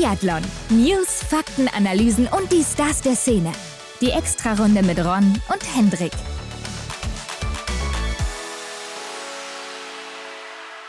Biathlon. News, Fakten, Analysen und die Stars der Szene. Die Extrarunde mit Ron und Hendrik.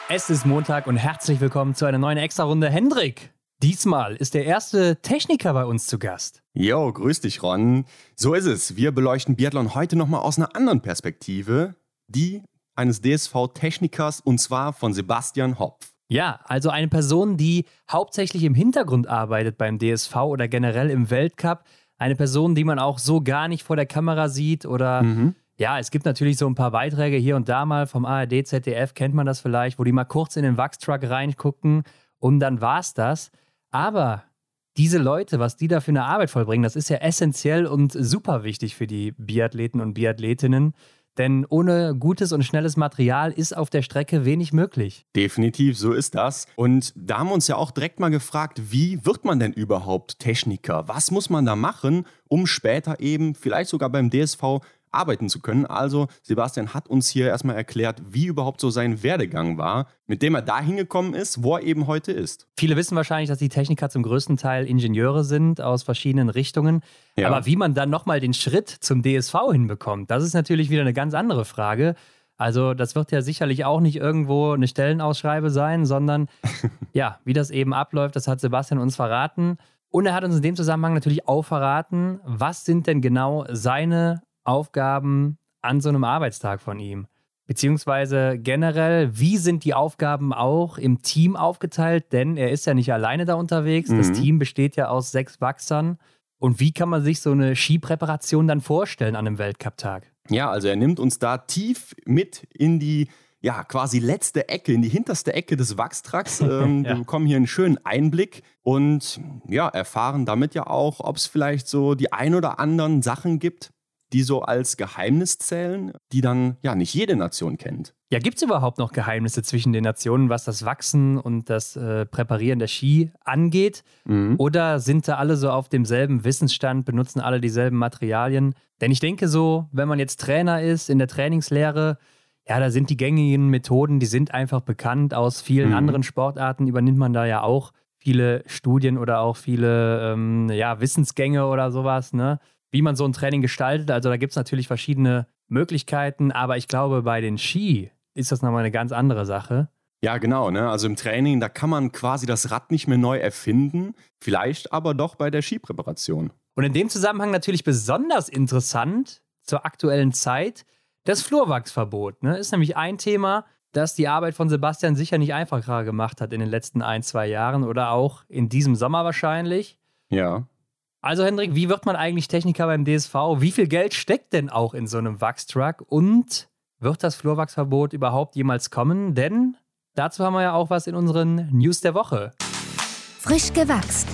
Es ist Montag und herzlich willkommen zu einer neuen Extrarunde. Hendrik, diesmal ist der erste Techniker bei uns zu Gast. Jo, grüß dich, Ron. So ist es. Wir beleuchten Biathlon heute nochmal aus einer anderen Perspektive, die eines DSV-Technikers und zwar von Sebastian Hopf. Ja, also eine Person, die hauptsächlich im Hintergrund arbeitet beim DSV oder generell im Weltcup. Eine Person, die man auch so gar nicht vor der Kamera sieht oder mhm. ja, es gibt natürlich so ein paar Beiträge hier und da mal vom ARD, ZDF, kennt man das vielleicht, wo die mal kurz in den Wachstruck reingucken und dann war's das. Aber diese Leute, was die da für eine Arbeit vollbringen, das ist ja essentiell und super wichtig für die Biathleten und Biathletinnen. Denn ohne gutes und schnelles Material ist auf der Strecke wenig möglich. Definitiv, so ist das. Und da haben wir uns ja auch direkt mal gefragt, wie wird man denn überhaupt Techniker? Was muss man da machen, um später eben vielleicht sogar beim DSV arbeiten zu können. Also Sebastian hat uns hier erstmal erklärt, wie überhaupt so sein Werdegang war, mit dem er da hingekommen ist, wo er eben heute ist. Viele wissen wahrscheinlich, dass die Techniker zum größten Teil Ingenieure sind aus verschiedenen Richtungen. Ja. Aber wie man dann nochmal den Schritt zum DSV hinbekommt, das ist natürlich wieder eine ganz andere Frage. Also das wird ja sicherlich auch nicht irgendwo eine Stellenausschreibe sein, sondern ja, wie das eben abläuft, das hat Sebastian uns verraten. Und er hat uns in dem Zusammenhang natürlich auch verraten, was sind denn genau seine Aufgaben an so einem Arbeitstag von ihm? Beziehungsweise generell, wie sind die Aufgaben auch im Team aufgeteilt? Denn er ist ja nicht alleine da unterwegs. Mhm. Das Team besteht ja aus sechs Wachsern. Und wie kann man sich so eine Skipräparation dann vorstellen an einem Weltcup-Tag? Ja, also er nimmt uns da tief mit in die ja, quasi letzte Ecke, in die hinterste Ecke des Wachstracks. Ähm, ja. Wir bekommen hier einen schönen Einblick und ja, erfahren damit ja auch, ob es vielleicht so die ein oder anderen Sachen gibt, die so als Geheimnis zählen, die dann ja nicht jede Nation kennt. Ja, gibt es überhaupt noch Geheimnisse zwischen den Nationen, was das Wachsen und das äh, Präparieren der Ski angeht? Mhm. Oder sind da alle so auf demselben Wissensstand, benutzen alle dieselben Materialien? Denn ich denke so, wenn man jetzt Trainer ist in der Trainingslehre, ja, da sind die gängigen Methoden, die sind einfach bekannt. Aus vielen mhm. anderen Sportarten übernimmt man da ja auch viele Studien oder auch viele ähm, ja, Wissensgänge oder sowas. Ne? Wie man so ein Training gestaltet. Also da gibt es natürlich verschiedene Möglichkeiten, aber ich glaube, bei den Ski ist das nochmal eine ganz andere Sache. Ja, genau. Ne? Also im Training, da kann man quasi das Rad nicht mehr neu erfinden, vielleicht aber doch bei der Skipräparation. Und in dem Zusammenhang natürlich besonders interessant zur aktuellen Zeit das Flurwachsverbot. Ne? Ist nämlich ein Thema, das die Arbeit von Sebastian sicher nicht einfacher gemacht hat in den letzten ein, zwei Jahren oder auch in diesem Sommer wahrscheinlich. Ja. Also Hendrik, wie wird man eigentlich Techniker beim DSV? Wie viel Geld steckt denn auch in so einem Wachstruck? Und wird das Flurwachsverbot überhaupt jemals kommen? Denn dazu haben wir ja auch was in unseren News der Woche. Frisch gewachst.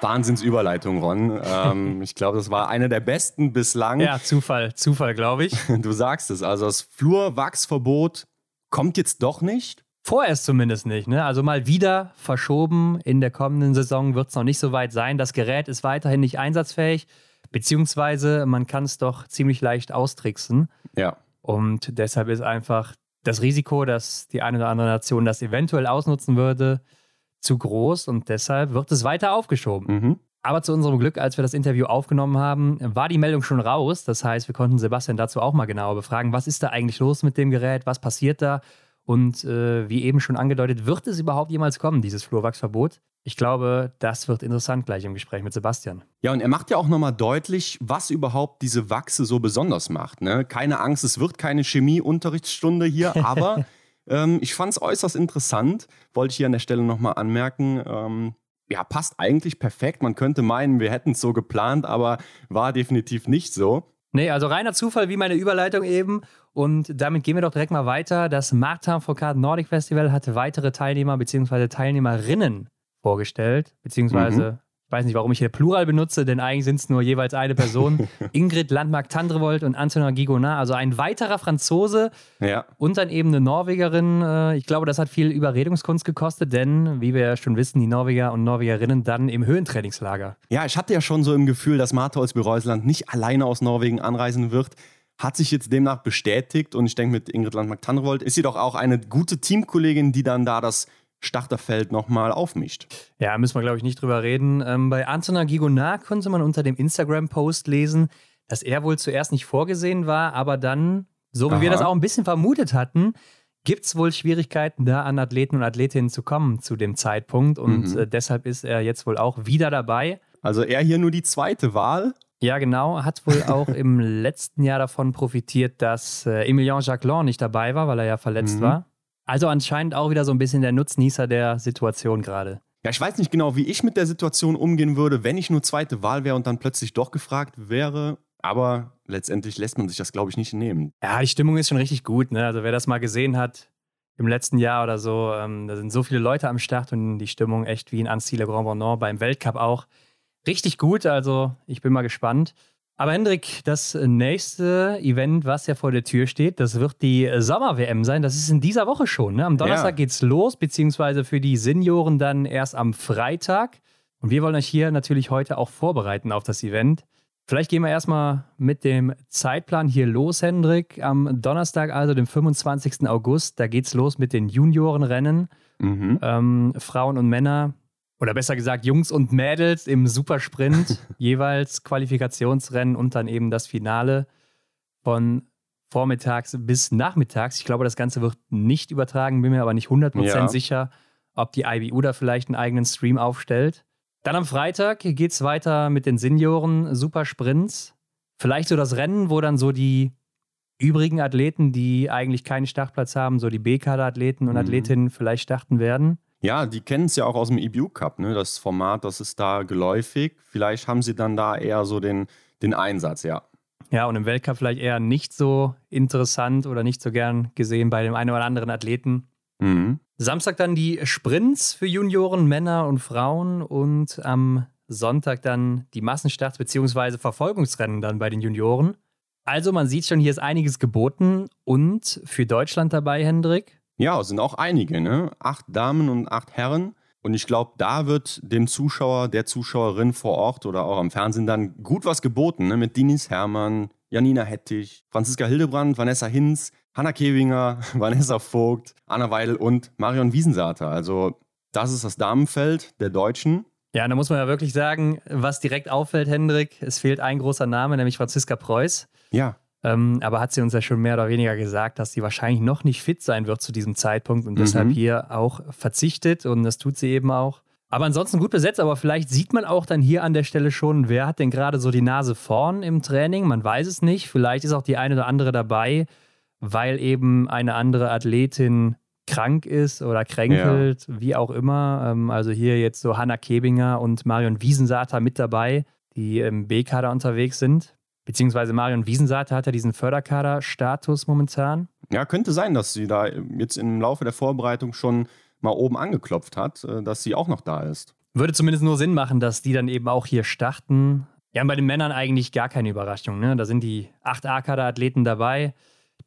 Wahnsinnsüberleitung, Ron. Ähm, ich glaube, das war eine der besten bislang. Ja, Zufall, Zufall, glaube ich. Du sagst es. Also das Flurwachsverbot kommt jetzt doch nicht. Vorerst zumindest nicht. Ne? Also mal wieder verschoben. In der kommenden Saison wird es noch nicht so weit sein. Das Gerät ist weiterhin nicht einsatzfähig, beziehungsweise man kann es doch ziemlich leicht austricksen. Ja. Und deshalb ist einfach das Risiko, dass die eine oder andere Nation das eventuell ausnutzen würde, zu groß und deshalb wird es weiter aufgeschoben. Mhm. Aber zu unserem Glück, als wir das Interview aufgenommen haben, war die Meldung schon raus. Das heißt, wir konnten Sebastian dazu auch mal genauer befragen, was ist da eigentlich los mit dem Gerät, was passiert da und äh, wie eben schon angedeutet, wird es überhaupt jemals kommen, dieses Flurwachsverbot? Ich glaube, das wird interessant gleich im Gespräch mit Sebastian. Ja, und er macht ja auch nochmal deutlich, was überhaupt diese Wachse so besonders macht. Ne? Keine Angst, es wird keine Chemieunterrichtsstunde hier, aber ähm, ich fand es äußerst interessant, wollte ich hier an der Stelle nochmal anmerken. Ähm, ja, passt eigentlich perfekt. Man könnte meinen, wir hätten es so geplant, aber war definitiv nicht so. Nee, also reiner Zufall wie meine Überleitung eben. Und damit gehen wir doch direkt mal weiter. Das Martin Foucault Nordic Festival hatte weitere Teilnehmer bzw. Teilnehmerinnen vorgestellt, beziehungsweise mhm. Ich weiß nicht, warum ich hier Plural benutze, denn eigentlich sind es nur jeweils eine Person. Ingrid Landmark-Tandrevold und Antonin Gigonard, also ein weiterer Franzose ja. und dann eben eine Norwegerin. Äh, ich glaube, das hat viel Überredungskunst gekostet, denn, wie wir ja schon wissen, die Norweger und Norwegerinnen dann im Höhentrainingslager. Ja, ich hatte ja schon so im Gefühl, dass Martha aus Bereusland nicht alleine aus Norwegen anreisen wird hat sich jetzt demnach bestätigt und ich denke, mit Ingrid Landmark-Tannrevold ist sie doch auch eine gute Teamkollegin, die dann da das Starterfeld nochmal aufmischt. Ja, müssen wir, glaube ich, nicht drüber reden. Ähm, bei Antona Gigonard konnte man unter dem Instagram-Post lesen, dass er wohl zuerst nicht vorgesehen war, aber dann, so wie Aha. wir das auch ein bisschen vermutet hatten, gibt es wohl Schwierigkeiten, da an Athleten und Athletinnen zu kommen zu dem Zeitpunkt. Und mhm. äh, deshalb ist er jetzt wohl auch wieder dabei. Also er hier nur die zweite Wahl. Ja, genau. Hat wohl auch im letzten Jahr davon profitiert, dass äh, Emilien Jacquelin nicht dabei war, weil er ja verletzt mhm. war. Also anscheinend auch wieder so ein bisschen der Nutznießer der Situation gerade. Ja, ich weiß nicht genau, wie ich mit der Situation umgehen würde, wenn ich nur zweite Wahl wäre und dann plötzlich doch gefragt wäre. Aber letztendlich lässt man sich das, glaube ich, nicht nehmen. Ja, die Stimmung ist schon richtig gut. Ne? Also wer das mal gesehen hat im letzten Jahr oder so, ähm, da sind so viele Leute am Start und die Stimmung echt wie in Annecy Le Grand Bonnant beim Weltcup auch richtig gut. Also ich bin mal gespannt. Aber Hendrik, das nächste Event, was ja vor der Tür steht, das wird die Sommer-WM sein. Das ist in dieser Woche schon. Ne? Am Donnerstag ja. geht's los, beziehungsweise für die Senioren dann erst am Freitag. Und wir wollen euch hier natürlich heute auch vorbereiten auf das Event. Vielleicht gehen wir erstmal mit dem Zeitplan hier los, Hendrik. Am Donnerstag, also dem 25. August, da geht's los mit den Juniorenrennen. Mhm. Ähm, Frauen und Männer oder besser gesagt Jungs und Mädels im Supersprint, jeweils Qualifikationsrennen und dann eben das Finale von vormittags bis nachmittags. Ich glaube, das Ganze wird nicht übertragen, bin mir aber nicht 100% ja. sicher, ob die IBU da vielleicht einen eigenen Stream aufstellt. Dann am Freitag geht es weiter mit den Senioren Supersprints. Vielleicht so das Rennen, wo dann so die übrigen Athleten, die eigentlich keinen Startplatz haben, so die B-Kader-Athleten und mhm. Athletinnen vielleicht starten werden. Ja, die kennen es ja auch aus dem EBU Cup, ne? das Format, das ist da geläufig. Vielleicht haben sie dann da eher so den, den Einsatz, ja. Ja, und im Weltcup vielleicht eher nicht so interessant oder nicht so gern gesehen bei dem einen oder anderen Athleten. Mhm. Samstag dann die Sprints für Junioren, Männer und Frauen und am Sonntag dann die Massenstarts bzw. Verfolgungsrennen dann bei den Junioren. Also man sieht schon, hier ist einiges geboten und für Deutschland dabei, Hendrik. Ja, es sind auch einige, ne? Acht Damen und acht Herren. Und ich glaube, da wird dem Zuschauer, der Zuschauerin vor Ort oder auch am Fernsehen dann gut was geboten, ne? Mit Dinis Hermann, Janina Hettich, Franziska Hildebrand, Vanessa Hinz, Hanna Kewinger, Vanessa Vogt, Anna Weidel und Marion Wiesensater. Also, das ist das Damenfeld der Deutschen. Ja, da muss man ja wirklich sagen, was direkt auffällt, Hendrik, es fehlt ein großer Name, nämlich Franziska Preuß. Ja. Ähm, aber hat sie uns ja schon mehr oder weniger gesagt, dass sie wahrscheinlich noch nicht fit sein wird zu diesem Zeitpunkt und mhm. deshalb hier auch verzichtet und das tut sie eben auch. Aber ansonsten gut besetzt, aber vielleicht sieht man auch dann hier an der Stelle schon, wer hat denn gerade so die Nase vorn im Training. Man weiß es nicht. Vielleicht ist auch die eine oder andere dabei, weil eben eine andere Athletin krank ist oder kränkelt, ja. wie auch immer. Ähm, also hier jetzt so Hanna Kebinger und Marion Wiesensater mit dabei, die im B-Kader unterwegs sind. Beziehungsweise Marion Wiesensater hat ja diesen Förderkader-Status momentan. Ja, könnte sein, dass sie da jetzt im Laufe der Vorbereitung schon mal oben angeklopft hat, äh, dass sie auch noch da ist. Würde zumindest nur Sinn machen, dass die dann eben auch hier starten. Ja, und bei den Männern eigentlich gar keine Überraschung. Ne? Da sind die 8 A-Kader-Athleten dabei.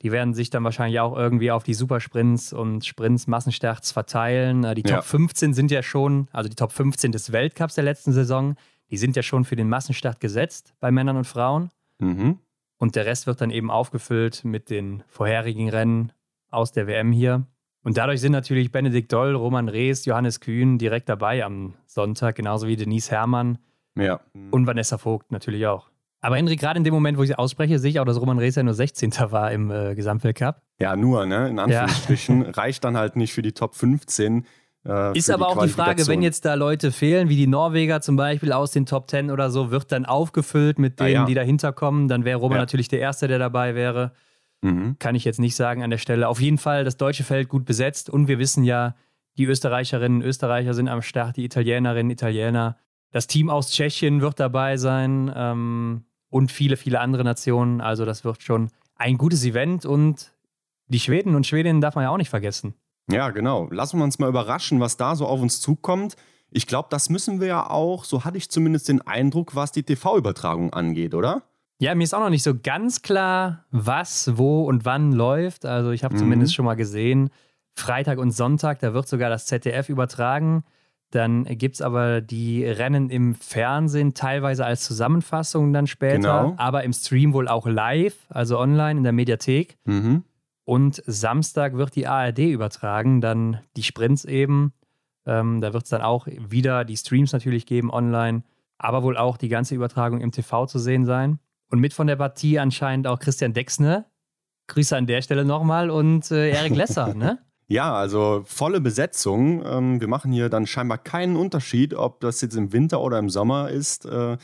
Die werden sich dann wahrscheinlich auch irgendwie auf die Supersprints und Sprints, Massenstarts verteilen. Äh, die Top ja. 15 sind ja schon, also die Top 15 des Weltcups der letzten Saison, die sind ja schon für den Massenstart gesetzt bei Männern und Frauen. Mhm. Und der Rest wird dann eben aufgefüllt mit den vorherigen Rennen aus der WM hier. Und dadurch sind natürlich Benedikt Doll, Roman Rees, Johannes Kühn direkt dabei am Sonntag, genauso wie Denise Herrmann ja. und Vanessa Vogt natürlich auch. Aber Henrik, gerade in dem Moment, wo ich sie ausspreche, sehe ich auch, dass Roman Rees ja nur 16. war im äh, Gesamtweltcup. Ja, nur, ne? In Anführungsstrichen. Ja. Reicht dann halt nicht für die Top 15. Äh, ist aber die auch die Frage, wenn jetzt da Leute fehlen, wie die Norweger zum Beispiel aus den Top 10 oder so, wird dann aufgefüllt mit denen, ah, ja. die dahinter kommen. Dann wäre Roman ja. natürlich der Erste, der dabei wäre. Mhm. Kann ich jetzt nicht sagen an der Stelle. Auf jeden Fall das deutsche Feld gut besetzt und wir wissen ja, die Österreicherinnen und Österreicher sind am Start, die Italienerinnen und Italiener. Das Team aus Tschechien wird dabei sein ähm, und viele, viele andere Nationen. Also das wird schon ein gutes Event und die Schweden und Schwedinnen darf man ja auch nicht vergessen. Ja, genau. Lassen wir uns mal überraschen, was da so auf uns zukommt. Ich glaube, das müssen wir ja auch, so hatte ich zumindest den Eindruck, was die TV-Übertragung angeht, oder? Ja, mir ist auch noch nicht so ganz klar, was, wo und wann läuft. Also ich habe mhm. zumindest schon mal gesehen, Freitag und Sonntag, da wird sogar das ZDF übertragen. Dann gibt es aber die Rennen im Fernsehen teilweise als Zusammenfassung dann später, genau. aber im Stream wohl auch live, also online in der Mediathek. Mhm. Und Samstag wird die ARD übertragen, dann die Sprints eben. Ähm, da wird es dann auch wieder die Streams natürlich geben online, aber wohl auch die ganze Übertragung im TV zu sehen sein. Und mit von der Partie anscheinend auch Christian Dexne. Grüße an der Stelle nochmal und äh, Erik Lesser, ne? Ja, also volle Besetzung. Ähm, wir machen hier dann scheinbar keinen Unterschied, ob das jetzt im Winter oder im Sommer ist. Äh,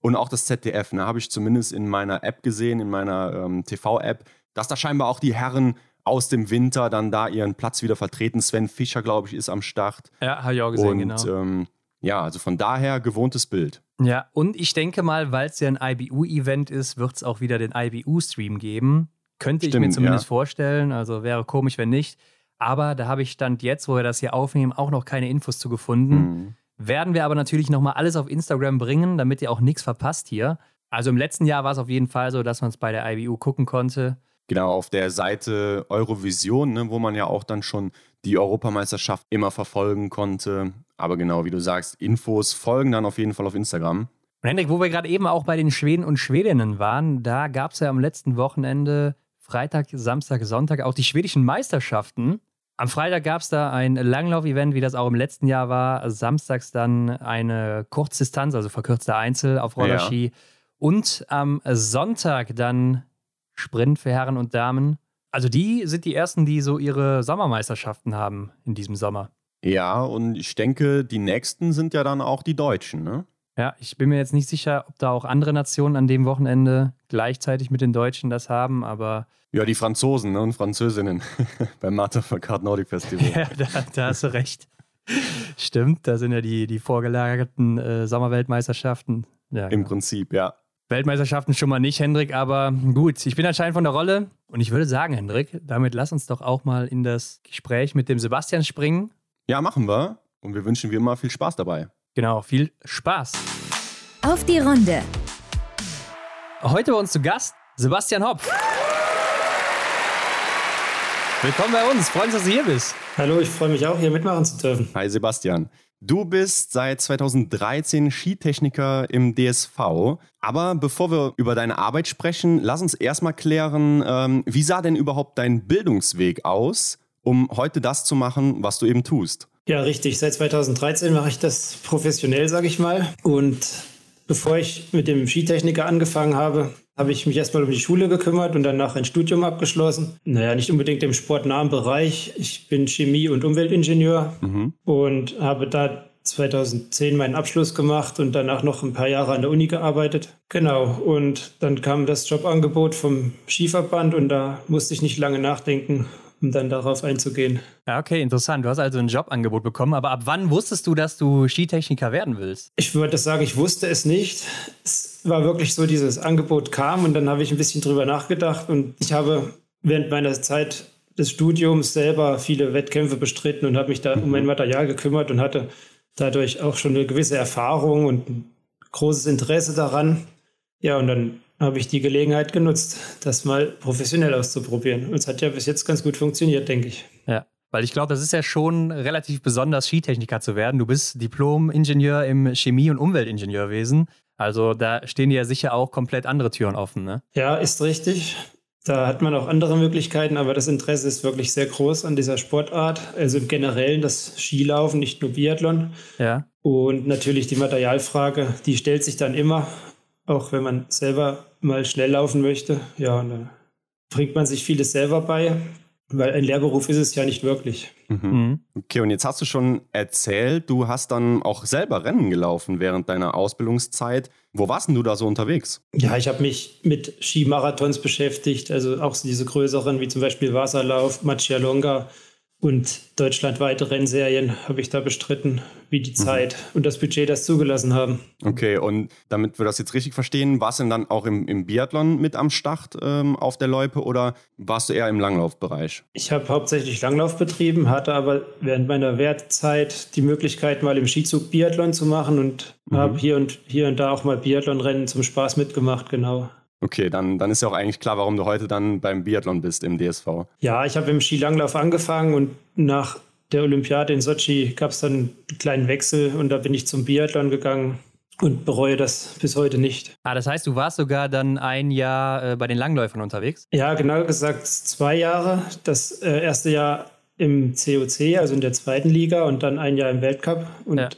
und auch das ZDF, ne, habe ich zumindest in meiner App gesehen, in meiner ähm, TV-App, dass da scheinbar auch die Herren aus dem Winter dann da ihren Platz wieder vertreten. Sven Fischer, glaube ich, ist am Start. Ja, habe ich auch gesehen, und, genau. Ähm, ja, also von daher gewohntes Bild. Ja, und ich denke mal, weil es ja ein IBU-Event ist, wird es auch wieder den IBU-Stream geben. Könnte Stimmt, ich mir zumindest ja. vorstellen. Also wäre komisch, wenn nicht. Aber da habe ich Stand jetzt, wo wir das hier aufnehmen, auch noch keine Infos zu gefunden. Mhm. Werden wir aber natürlich nochmal alles auf Instagram bringen, damit ihr auch nichts verpasst hier. Also im letzten Jahr war es auf jeden Fall so, dass man es bei der IBU gucken konnte. Genau, auf der Seite Eurovision, ne, wo man ja auch dann schon die Europameisterschaft immer verfolgen konnte. Aber genau, wie du sagst, Infos folgen dann auf jeden Fall auf Instagram. Und Hendrik, wo wir gerade eben auch bei den Schweden und Schwedinnen waren, da gab es ja am letzten Wochenende, Freitag, Samstag, Sonntag, auch die schwedischen Meisterschaften. Am Freitag gab es da ein Langlauf-Event, wie das auch im letzten Jahr war. Samstags dann eine Kurzdistanz, also verkürzter Einzel auf Rollerski. Ja. Und am Sonntag dann Sprint für Herren und Damen. Also die sind die ersten, die so ihre Sommermeisterschaften haben in diesem Sommer. Ja, und ich denke, die nächsten sind ja dann auch die Deutschen, ne? Ja, ich bin mir jetzt nicht sicher, ob da auch andere Nationen an dem Wochenende gleichzeitig mit den Deutschen das haben, aber. Ja, die Franzosen ne, und Französinnen beim Martha Verkart Nordic Festival. ja, da, da, hast du recht. Stimmt, da sind ja die, die vorgelagerten äh, Sommerweltmeisterschaften. Ja, Im genau. Prinzip, ja. Weltmeisterschaften schon mal nicht, Hendrik, aber gut, ich bin anscheinend von der Rolle und ich würde sagen, Hendrik, damit lass uns doch auch mal in das Gespräch mit dem Sebastian springen. Ja, machen wir und wir wünschen wie immer viel Spaß dabei. Genau, viel Spaß. Auf die Runde. Heute bei uns zu Gast Sebastian Hopf. Willkommen bei uns. Freuen uns, dass du hier bist. Hallo, ich freue mich auch, hier mitmachen zu dürfen. Hi Sebastian. Du bist seit 2013 Skitechniker im DSV. Aber bevor wir über deine Arbeit sprechen, lass uns erstmal klären, ähm, wie sah denn überhaupt dein Bildungsweg aus, um heute das zu machen, was du eben tust? Ja, richtig. Seit 2013 mache ich das professionell, sage ich mal. Und bevor ich mit dem Skitechniker angefangen habe, habe ich mich erstmal um die Schule gekümmert und danach ein Studium abgeschlossen. Naja, nicht unbedingt im sportnahen Bereich. Ich bin Chemie- und Umweltingenieur mhm. und habe da 2010 meinen Abschluss gemacht und danach noch ein paar Jahre an der Uni gearbeitet. Genau, und dann kam das Jobangebot vom Skiverband und da musste ich nicht lange nachdenken um dann darauf einzugehen. Ja, okay, interessant. Du hast also ein Jobangebot bekommen, aber ab wann wusstest du, dass du Skitechniker werden willst? Ich würde sagen, ich wusste es nicht. Es war wirklich so, dieses Angebot kam und dann habe ich ein bisschen drüber nachgedacht und ich habe während meiner Zeit des Studiums selber viele Wettkämpfe bestritten und habe mich da um mein mhm. Material gekümmert und hatte dadurch auch schon eine gewisse Erfahrung und ein großes Interesse daran. Ja, und dann habe ich die Gelegenheit genutzt, das mal professionell auszuprobieren. Und es hat ja bis jetzt ganz gut funktioniert, denke ich. Ja, weil ich glaube, das ist ja schon relativ besonders, Skitechniker zu werden. Du bist Diplom-Ingenieur im Chemie- und Umweltingenieurwesen. Also da stehen ja sicher auch komplett andere Türen offen, ne? Ja, ist richtig. Da hat man auch andere Möglichkeiten, aber das Interesse ist wirklich sehr groß an dieser Sportart. Also im Generellen das Skilaufen, nicht nur Biathlon. Ja. Und natürlich die Materialfrage, die stellt sich dann immer, auch wenn man selber mal schnell laufen möchte, ja, und da bringt man sich vieles selber bei, weil ein Lehrberuf ist es ja nicht wirklich. Mhm. mhm. Okay, und jetzt hast du schon erzählt, du hast dann auch selber Rennen gelaufen während deiner Ausbildungszeit. Wo warst denn du da so unterwegs? Ja, ich habe mich mit Skimarathons beschäftigt, also auch diese größeren wie zum Beispiel Wasserlauf, Longa und deutschlandweite Rennserien habe ich da bestritten, wie die mhm. Zeit mhm. und das Budget das zugelassen haben. Okay, und damit wir das jetzt richtig verstehen, warst du denn dann auch im, im Biathlon mit am Start ähm, auf der Loipe oder warst du eher im Langlaufbereich? Ich habe hauptsächlich Langlauf betrieben, hatte aber während meiner Wertzeit die Möglichkeit, mal im Skizug Biathlon zu machen und mhm. habe hier und, hier und da auch mal Biathlonrennen zum Spaß mitgemacht, genau. Okay, dann, dann ist ja auch eigentlich klar, warum du heute dann beim Biathlon bist im DSV. Ja, ich habe im Skilanglauf angefangen und nach der Olympiade in Sochi gab es dann einen kleinen Wechsel und da bin ich zum Biathlon gegangen und bereue das bis heute nicht. Ah, das heißt, du warst sogar dann ein Jahr äh, bei den Langläufern unterwegs? Ja, genau gesagt zwei Jahre. Das äh, erste Jahr im COC, also in der zweiten Liga und dann ein Jahr im Weltcup und ja.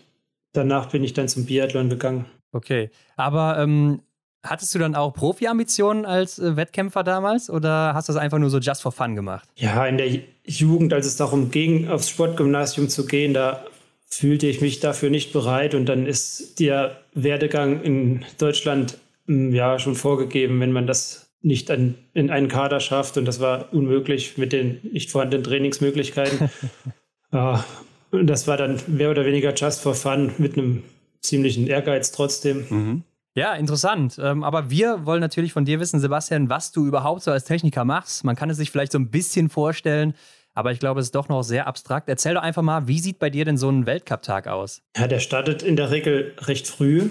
danach bin ich dann zum Biathlon gegangen. Okay, aber ähm, hattest du dann auch Profi-Ambitionen als äh, Wettkämpfer damals oder hast du das einfach nur so just for fun gemacht? Ja, in der Jugend, als es darum ging, aufs Sportgymnasium zu gehen, da fühlte ich mich dafür nicht bereit und dann ist der Werdegang in Deutschland hm, ja schon vorgegeben, wenn man das nicht an, in einen Kader schafft und das war unmöglich mit den nicht vorhandenen Trainingsmöglichkeiten. ja, und das war dann mehr oder weniger just for fun mit einem ziemlichen Ehrgeiz trotzdem. Mhm. Ja, interessant. Ähm, aber wir wollen natürlich von dir wissen, Sebastian, was du überhaupt so als Techniker machst. Man kann es sich vielleicht so ein bisschen vorstellen, aber ich glaube, es ist doch noch sehr abstrakt. Erzähl doch einfach mal, wie sieht bei dir denn so ein Weltcup-Tag aus? Ja, der startet in der Regel recht früh.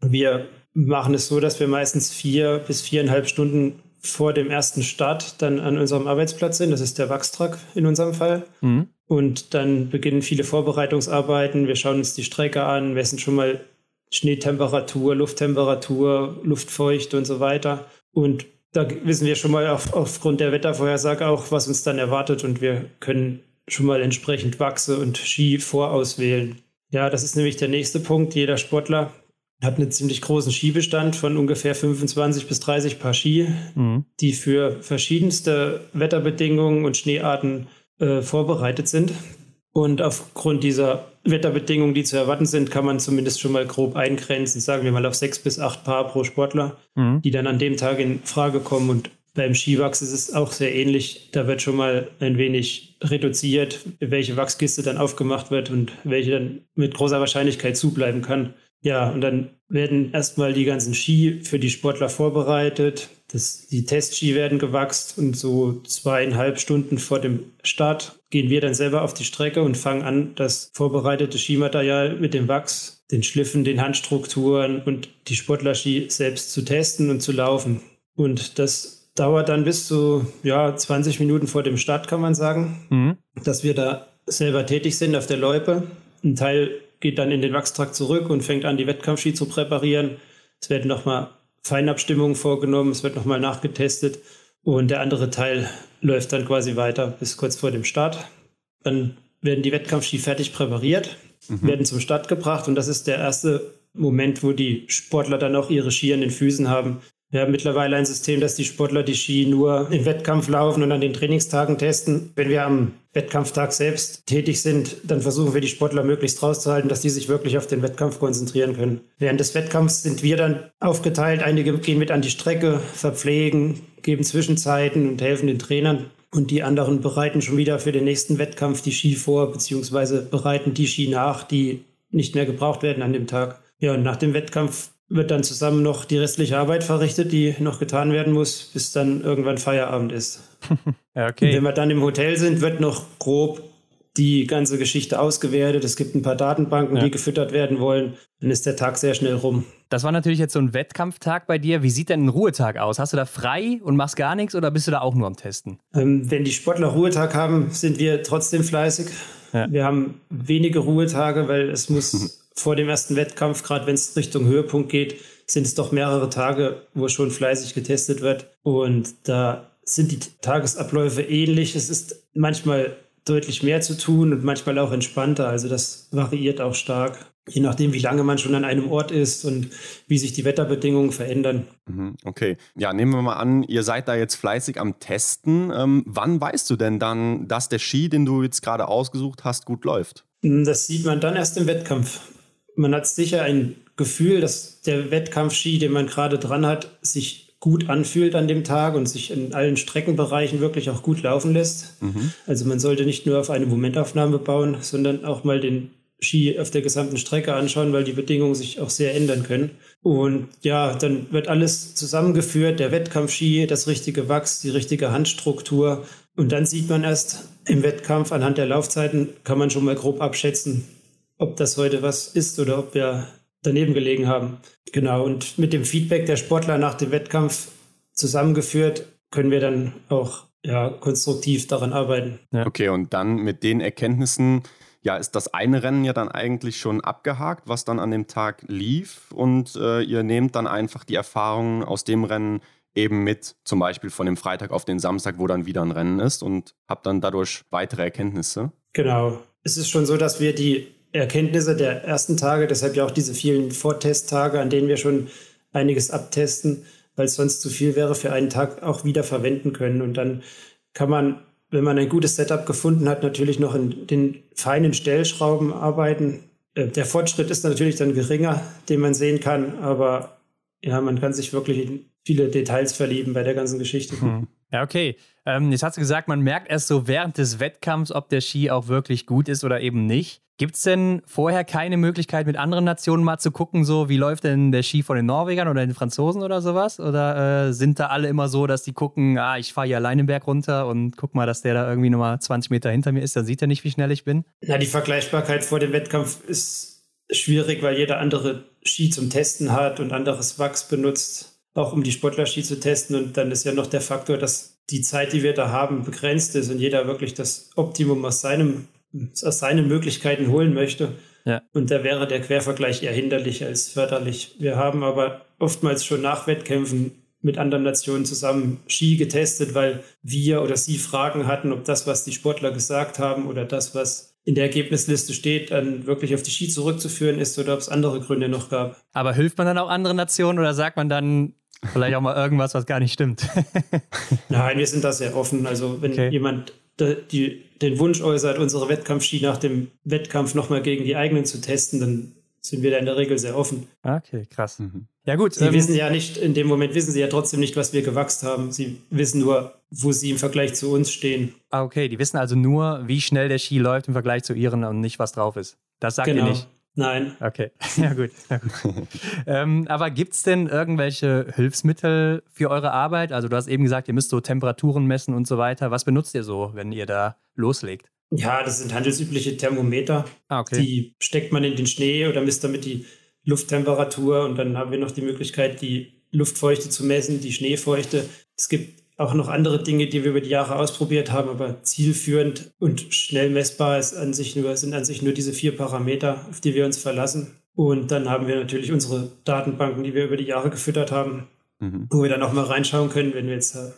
Wir machen es so, dass wir meistens vier bis viereinhalb Stunden vor dem ersten Start dann an unserem Arbeitsplatz sind. Das ist der Wachstruck in unserem Fall. Mhm. Und dann beginnen viele Vorbereitungsarbeiten. Wir schauen uns die Strecke an, messen schon mal Schneetemperatur, Lufttemperatur, Luftfeucht und so weiter. Und da wissen wir schon mal auf, aufgrund der Wettervorhersage auch, was uns dann erwartet und wir können schon mal entsprechend Wachse und Ski vorauswählen. Ja, das ist nämlich der nächste Punkt. Jeder Sportler hat einen ziemlich großen Skibestand von ungefähr 25 bis 30 Paar Ski, mhm. die für verschiedenste Wetterbedingungen und Schneearten äh, vorbereitet sind. Und aufgrund dieser Wetterbedingungen, die zu erwarten sind, kann man zumindest schon mal grob eingrenzen, sagen wir mal auf sechs bis acht Paar pro Sportler, mhm. die dann an dem Tag in Frage kommen. Und beim Skiwachs ist es auch sehr ähnlich. Da wird schon mal ein wenig reduziert, welche Wachskiste dann aufgemacht wird und welche dann mit großer Wahrscheinlichkeit zubleiben kann. Ja, und dann werden erstmal die ganzen Ski für die Sportler vorbereitet. Das, die Testski werden gewachst und so zweieinhalb Stunden vor dem Start gehen wir dann selber auf die Strecke und fangen an, das vorbereitete Skimaterial mit dem Wachs, den Schliffen, den Handstrukturen und die Sportlerski selbst zu testen und zu laufen. Und das dauert dann bis zu ja, 20 Minuten vor dem Start, kann man sagen, mhm. dass wir da selber tätig sind auf der Loipe. Ein Teil geht dann in den Wachstrakt zurück und fängt an, die Wettkampfski zu präparieren. Es werden nochmal Feinabstimmungen vorgenommen, es wird nochmal nachgetestet und der andere Teil läuft dann quasi weiter bis kurz vor dem Start. Dann werden die Wettkampfski fertig präpariert, mhm. werden zum Start gebracht und das ist der erste Moment, wo die Sportler dann auch ihre Ski an den Füßen haben. Wir haben mittlerweile ein System, dass die Sportler die Ski nur im Wettkampf laufen und an den Trainingstagen testen. Wenn wir am Wettkampftag selbst tätig sind, dann versuchen wir die Sportler möglichst rauszuhalten, dass die sich wirklich auf den Wettkampf konzentrieren können. Während des Wettkampfs sind wir dann aufgeteilt. Einige gehen mit an die Strecke, verpflegen, geben Zwischenzeiten und helfen den Trainern. Und die anderen bereiten schon wieder für den nächsten Wettkampf die Ski vor, beziehungsweise bereiten die Ski nach, die nicht mehr gebraucht werden an dem Tag. Ja, und nach dem Wettkampf wird dann zusammen noch die restliche Arbeit verrichtet, die noch getan werden muss, bis dann irgendwann Feierabend ist. okay. wenn wir dann im Hotel sind, wird noch grob die ganze Geschichte ausgewertet. Es gibt ein paar Datenbanken, ja. die gefüttert werden wollen. Dann ist der Tag sehr schnell rum. Das war natürlich jetzt so ein Wettkampftag bei dir. Wie sieht denn ein Ruhetag aus? Hast du da frei und machst gar nichts oder bist du da auch nur am Testen? Ähm, wenn die Sportler Ruhetag haben, sind wir trotzdem fleißig. Ja. Wir haben wenige Ruhetage, weil es muss vor dem ersten Wettkampf, gerade wenn es Richtung Höhepunkt geht, sind es doch mehrere Tage, wo schon fleißig getestet wird. Und da sind die Tagesabläufe ähnlich. Es ist manchmal deutlich mehr zu tun und manchmal auch entspannter. Also das variiert auch stark, je nachdem, wie lange man schon an einem Ort ist und wie sich die Wetterbedingungen verändern. Mhm, okay, ja, nehmen wir mal an, ihr seid da jetzt fleißig am Testen. Ähm, wann weißt du denn dann, dass der Ski, den du jetzt gerade ausgesucht hast, gut läuft? Das sieht man dann erst im Wettkampf man hat sicher ein Gefühl, dass der Wettkampfski, den man gerade dran hat, sich gut anfühlt an dem Tag und sich in allen Streckenbereichen wirklich auch gut laufen lässt. Mhm. Also man sollte nicht nur auf eine Momentaufnahme bauen, sondern auch mal den Ski auf der gesamten Strecke anschauen, weil die Bedingungen sich auch sehr ändern können. Und ja, dann wird alles zusammengeführt, der Wettkampfski, das richtige Wachs, die richtige Handstruktur. Und dann sieht man erst im Wettkampf anhand der Laufzeiten, kann man schon mal grob abschätzen, ob das heute was ist oder ob wir daneben gelegen haben. Genau, und mit dem Feedback der Sportler nach dem Wettkampf zusammengeführt, können wir dann auch ja, konstruktiv daran arbeiten. Ja. Okay, und dann mit den Erkenntnissen, ja, ist das eine Rennen ja dann eigentlich schon abgehakt, was dann an dem Tag lief und äh, ihr nehmt dann einfach die Erfahrungen aus dem Rennen eben mit zum Beispiel von dem Freitag auf den Samstag, wo dann wieder ein Rennen ist und habe dann dadurch weitere Erkenntnisse. Genau. Es ist schon so, dass wir die Erkenntnisse der ersten Tage, deshalb ja auch diese vielen Vortesttage, an denen wir schon einiges abtesten, weil es sonst zu viel wäre, für einen Tag auch wieder verwenden können. Und dann kann man, wenn man ein gutes Setup gefunden hat, natürlich noch in den feinen Stellschrauben arbeiten. Äh, der Fortschritt ist natürlich dann geringer, den man sehen kann, aber ja, man kann sich wirklich in viele Details verlieben bei der ganzen Geschichte. Hm. Ja, okay. Ähm, jetzt hast du gesagt, man merkt erst so während des Wettkampfs, ob der Ski auch wirklich gut ist oder eben nicht. Gibt es denn vorher keine Möglichkeit, mit anderen Nationen mal zu gucken, so wie läuft denn der Ski von den Norwegern oder den Franzosen oder sowas? Oder äh, sind da alle immer so, dass die gucken, ah, ich fahre hier allein den Berg runter und guck mal, dass der da irgendwie nochmal 20 Meter hinter mir ist, dann sieht er nicht, wie schnell ich bin? Na, die Vergleichbarkeit vor dem Wettkampf ist schwierig, weil jeder andere Ski zum Testen hat und anderes Wachs benutzt, auch um die Sportler-Ski zu testen. Und dann ist ja noch der Faktor, dass die Zeit, die wir da haben, begrenzt ist und jeder wirklich das Optimum aus seinem aus seinen Möglichkeiten holen möchte. Ja. Und da wäre der Quervergleich eher hinderlich als förderlich. Wir haben aber oftmals schon nach Wettkämpfen mit anderen Nationen zusammen Ski getestet, weil wir oder sie Fragen hatten, ob das, was die Sportler gesagt haben oder das, was in der Ergebnisliste steht, dann wirklich auf die Ski zurückzuführen ist oder ob es andere Gründe noch gab. Aber hilft man dann auch anderen Nationen oder sagt man dann vielleicht auch mal irgendwas, was gar nicht stimmt? Nein, wir sind da sehr offen. Also wenn okay. jemand die, den Wunsch äußert, unsere Wettkampfski nach dem Wettkampf nochmal gegen die eigenen zu testen, dann sind wir da in der Regel sehr offen. Okay, krass. Mhm. Ja, gut. Sie ähm, wissen ja nicht, in dem Moment wissen sie ja trotzdem nicht, was wir gewachst haben. Sie wissen nur, wo sie im Vergleich zu uns stehen. Ah, okay. Die wissen also nur, wie schnell der Ski läuft im Vergleich zu ihren und nicht, was drauf ist. Das sagt genau. ihr nicht. Nein. Okay, ja gut. Ja, gut. ähm, aber gibt es denn irgendwelche Hilfsmittel für eure Arbeit? Also du hast eben gesagt, ihr müsst so Temperaturen messen und so weiter. Was benutzt ihr so, wenn ihr da loslegt? Ja, das sind handelsübliche Thermometer. Ah, okay. Die steckt man in den Schnee oder misst damit die Lufttemperatur und dann haben wir noch die Möglichkeit, die Luftfeuchte zu messen, die Schneefeuchte. Es gibt auch noch andere Dinge, die wir über die Jahre ausprobiert haben, aber zielführend und schnell messbar ist an sich nur, sind an sich nur diese vier Parameter, auf die wir uns verlassen. Und dann haben wir natürlich unsere Datenbanken, die wir über die Jahre gefüttert haben, mhm. wo wir dann auch mal reinschauen können, wenn wir jetzt äh,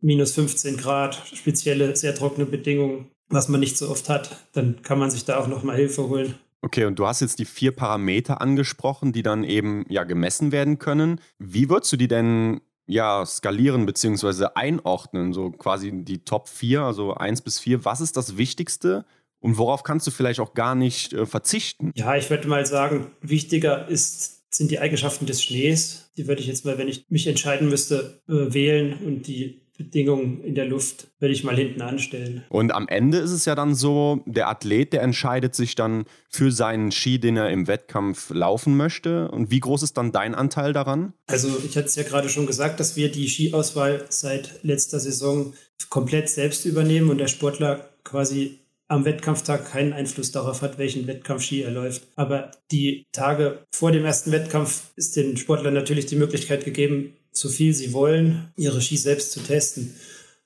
minus 15 Grad, spezielle, sehr trockene Bedingungen, was man nicht so oft hat, dann kann man sich da auch noch mal Hilfe holen. Okay, und du hast jetzt die vier Parameter angesprochen, die dann eben ja gemessen werden können. Wie würdest du die denn ja, skalieren bzw. einordnen, so quasi die Top 4, also 1 bis 4. Was ist das Wichtigste und worauf kannst du vielleicht auch gar nicht äh, verzichten? Ja, ich würde mal sagen, wichtiger ist, sind die Eigenschaften des Schnees. Die würde ich jetzt mal, wenn ich mich entscheiden müsste, äh, wählen und die Bedingungen in der Luft werde ich mal hinten anstellen. Und am Ende ist es ja dann so, der Athlet, der entscheidet sich dann für seinen Ski, den er im Wettkampf laufen möchte. Und wie groß ist dann dein Anteil daran? Also ich hatte es ja gerade schon gesagt, dass wir die Skiauswahl seit letzter Saison komplett selbst übernehmen und der Sportler quasi am Wettkampftag keinen Einfluss darauf hat, welchen Wettkampfski er läuft. Aber die Tage vor dem ersten Wettkampf ist den Sportlern natürlich die Möglichkeit gegeben, so viel sie wollen, ihre Ski selbst zu testen.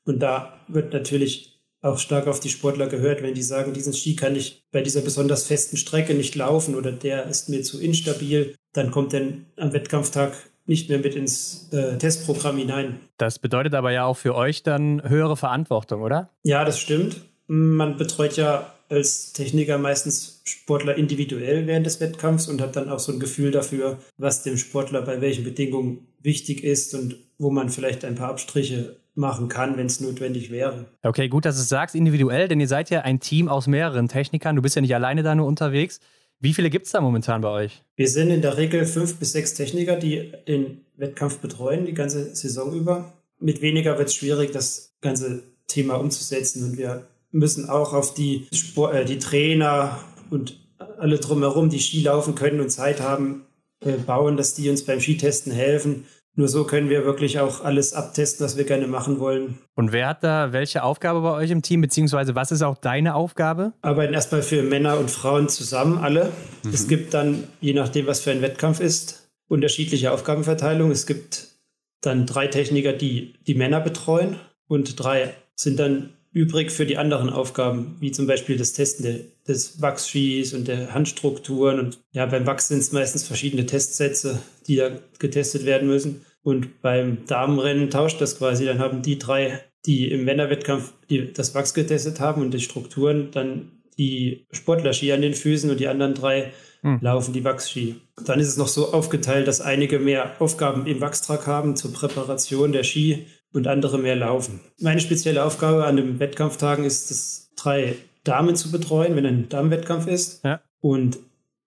Und da wird natürlich auch stark auf die Sportler gehört, wenn die sagen, diesen Ski kann ich bei dieser besonders festen Strecke nicht laufen oder der ist mir zu instabil, dann kommt denn am Wettkampftag nicht mehr mit ins äh, Testprogramm hinein. Das bedeutet aber ja auch für euch dann höhere Verantwortung, oder? Ja, das stimmt. Man betreut ja als Techniker meistens Sportler individuell während des Wettkampfs und hat dann auch so ein Gefühl dafür, was dem Sportler bei welchen Bedingungen wichtig ist und wo man vielleicht ein paar Abstriche machen kann, wenn es notwendig wäre. Okay, gut, dass du es sagst, individuell, denn ihr seid ja ein Team aus mehreren Technikern. Du bist ja nicht alleine da nur unterwegs. Wie viele gibt es da momentan bei euch? Wir sind in der Regel fünf bis sechs Techniker, die den Wettkampf betreuen, die ganze Saison über. Mit weniger wird es schwierig, das ganze Thema umzusetzen. Und wir müssen auch auf die, Sport, äh, die Trainer und alle drumherum, die Ski laufen können und Zeit haben, äh, bauen, dass die uns beim Skitesten helfen. Nur so können wir wirklich auch alles abtesten, was wir gerne machen wollen. Und wer hat da welche Aufgabe bei euch im Team, beziehungsweise was ist auch deine Aufgabe? Arbeiten erstmal für Männer und Frauen zusammen, alle. Mhm. Es gibt dann, je nachdem, was für ein Wettkampf ist, unterschiedliche Aufgabenverteilung. Es gibt dann drei Techniker, die die Männer betreuen und drei sind dann übrig für die anderen Aufgaben, wie zum Beispiel das Testen des Wachsskis und der Handstrukturen. Und ja, beim Wachs sind es meistens verschiedene Testsätze, die da getestet werden müssen. Und beim Damenrennen tauscht das quasi. Dann haben die drei, die im Männerwettkampf die das Wachs getestet haben und die Strukturen, dann die Sportler-Ski an den Füßen und die anderen drei hm. laufen die Wachsski. Dann ist es noch so aufgeteilt, dass einige mehr Aufgaben im Wachstrag haben zur Präparation der Ski und andere mehr laufen. Meine spezielle Aufgabe an den Wettkampftagen ist es, drei Damen zu betreuen, wenn ein Damenwettkampf ist. Ja. Und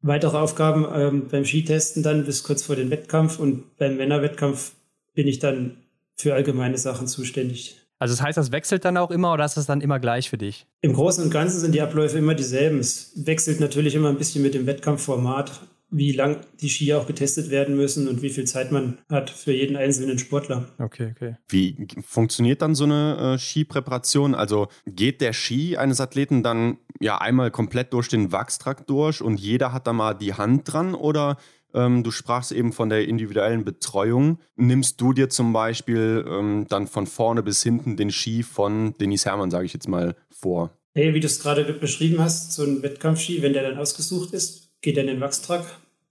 weitere Aufgaben ähm, beim Skitesten dann bis kurz vor dem Wettkampf und beim Männerwettkampf bin ich dann für allgemeine Sachen zuständig. Also das heißt, das wechselt dann auch immer oder ist das dann immer gleich für dich? Im Großen und Ganzen sind die Abläufe immer dieselben. Es wechselt natürlich immer ein bisschen mit dem Wettkampfformat, wie lang die Skier auch getestet werden müssen und wie viel Zeit man hat für jeden einzelnen Sportler. Okay, okay. Wie funktioniert dann so eine äh, Skipräparation? Also geht der Ski eines Athleten dann ja einmal komplett durch den Wachstrakt durch und jeder hat da mal die Hand dran oder ähm, du sprachst eben von der individuellen Betreuung. Nimmst du dir zum Beispiel ähm, dann von vorne bis hinten den Ski von Denis Hermann, sage ich jetzt mal, vor? Hey, wie du es gerade beschrieben hast, so ein Wettkampfski, wenn der dann ausgesucht ist, geht er in den Wachstrag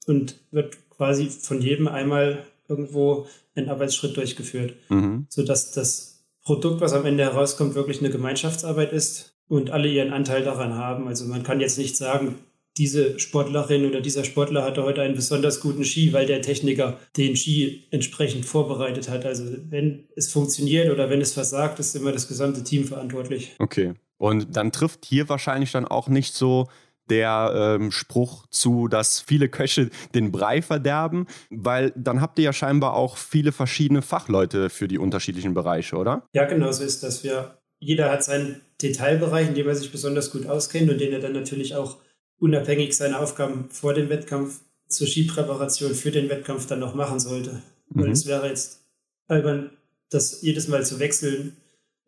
und wird quasi von jedem einmal irgendwo ein Arbeitsschritt durchgeführt, mhm. sodass das Produkt, was am Ende herauskommt, wirklich eine Gemeinschaftsarbeit ist und alle ihren Anteil daran haben. Also man kann jetzt nicht sagen, diese Sportlerin oder dieser Sportler hatte heute einen besonders guten Ski, weil der Techniker den Ski entsprechend vorbereitet hat. Also wenn es funktioniert oder wenn es versagt, ist immer das gesamte Team verantwortlich. Okay. Und dann trifft hier wahrscheinlich dann auch nicht so der ähm, Spruch zu, dass viele Köche den Brei verderben, weil dann habt ihr ja scheinbar auch viele verschiedene Fachleute für die unterschiedlichen Bereiche, oder? Ja, genau so ist das. Wir, jeder hat seinen Detailbereich, in dem er sich besonders gut auskennt und den er dann natürlich auch unabhängig seine Aufgaben vor dem Wettkampf zur Skipräparation für den Wettkampf dann noch machen sollte. Mhm. Weil es wäre jetzt albern, das jedes Mal zu wechseln,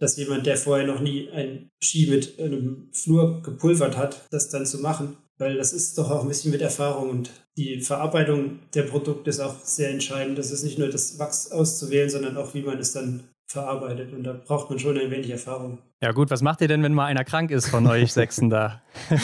dass jemand, der vorher noch nie ein Ski mit einem Flur gepulvert hat, das dann zu machen. Weil das ist doch auch ein bisschen mit Erfahrung und die Verarbeitung der Produkte ist auch sehr entscheidend. Das ist nicht nur das Wachs auszuwählen, sondern auch, wie man es dann verarbeitet. Und da braucht man schon ein wenig Erfahrung. Ja gut, was macht ihr denn, wenn mal einer krank ist von euch Sechsen da?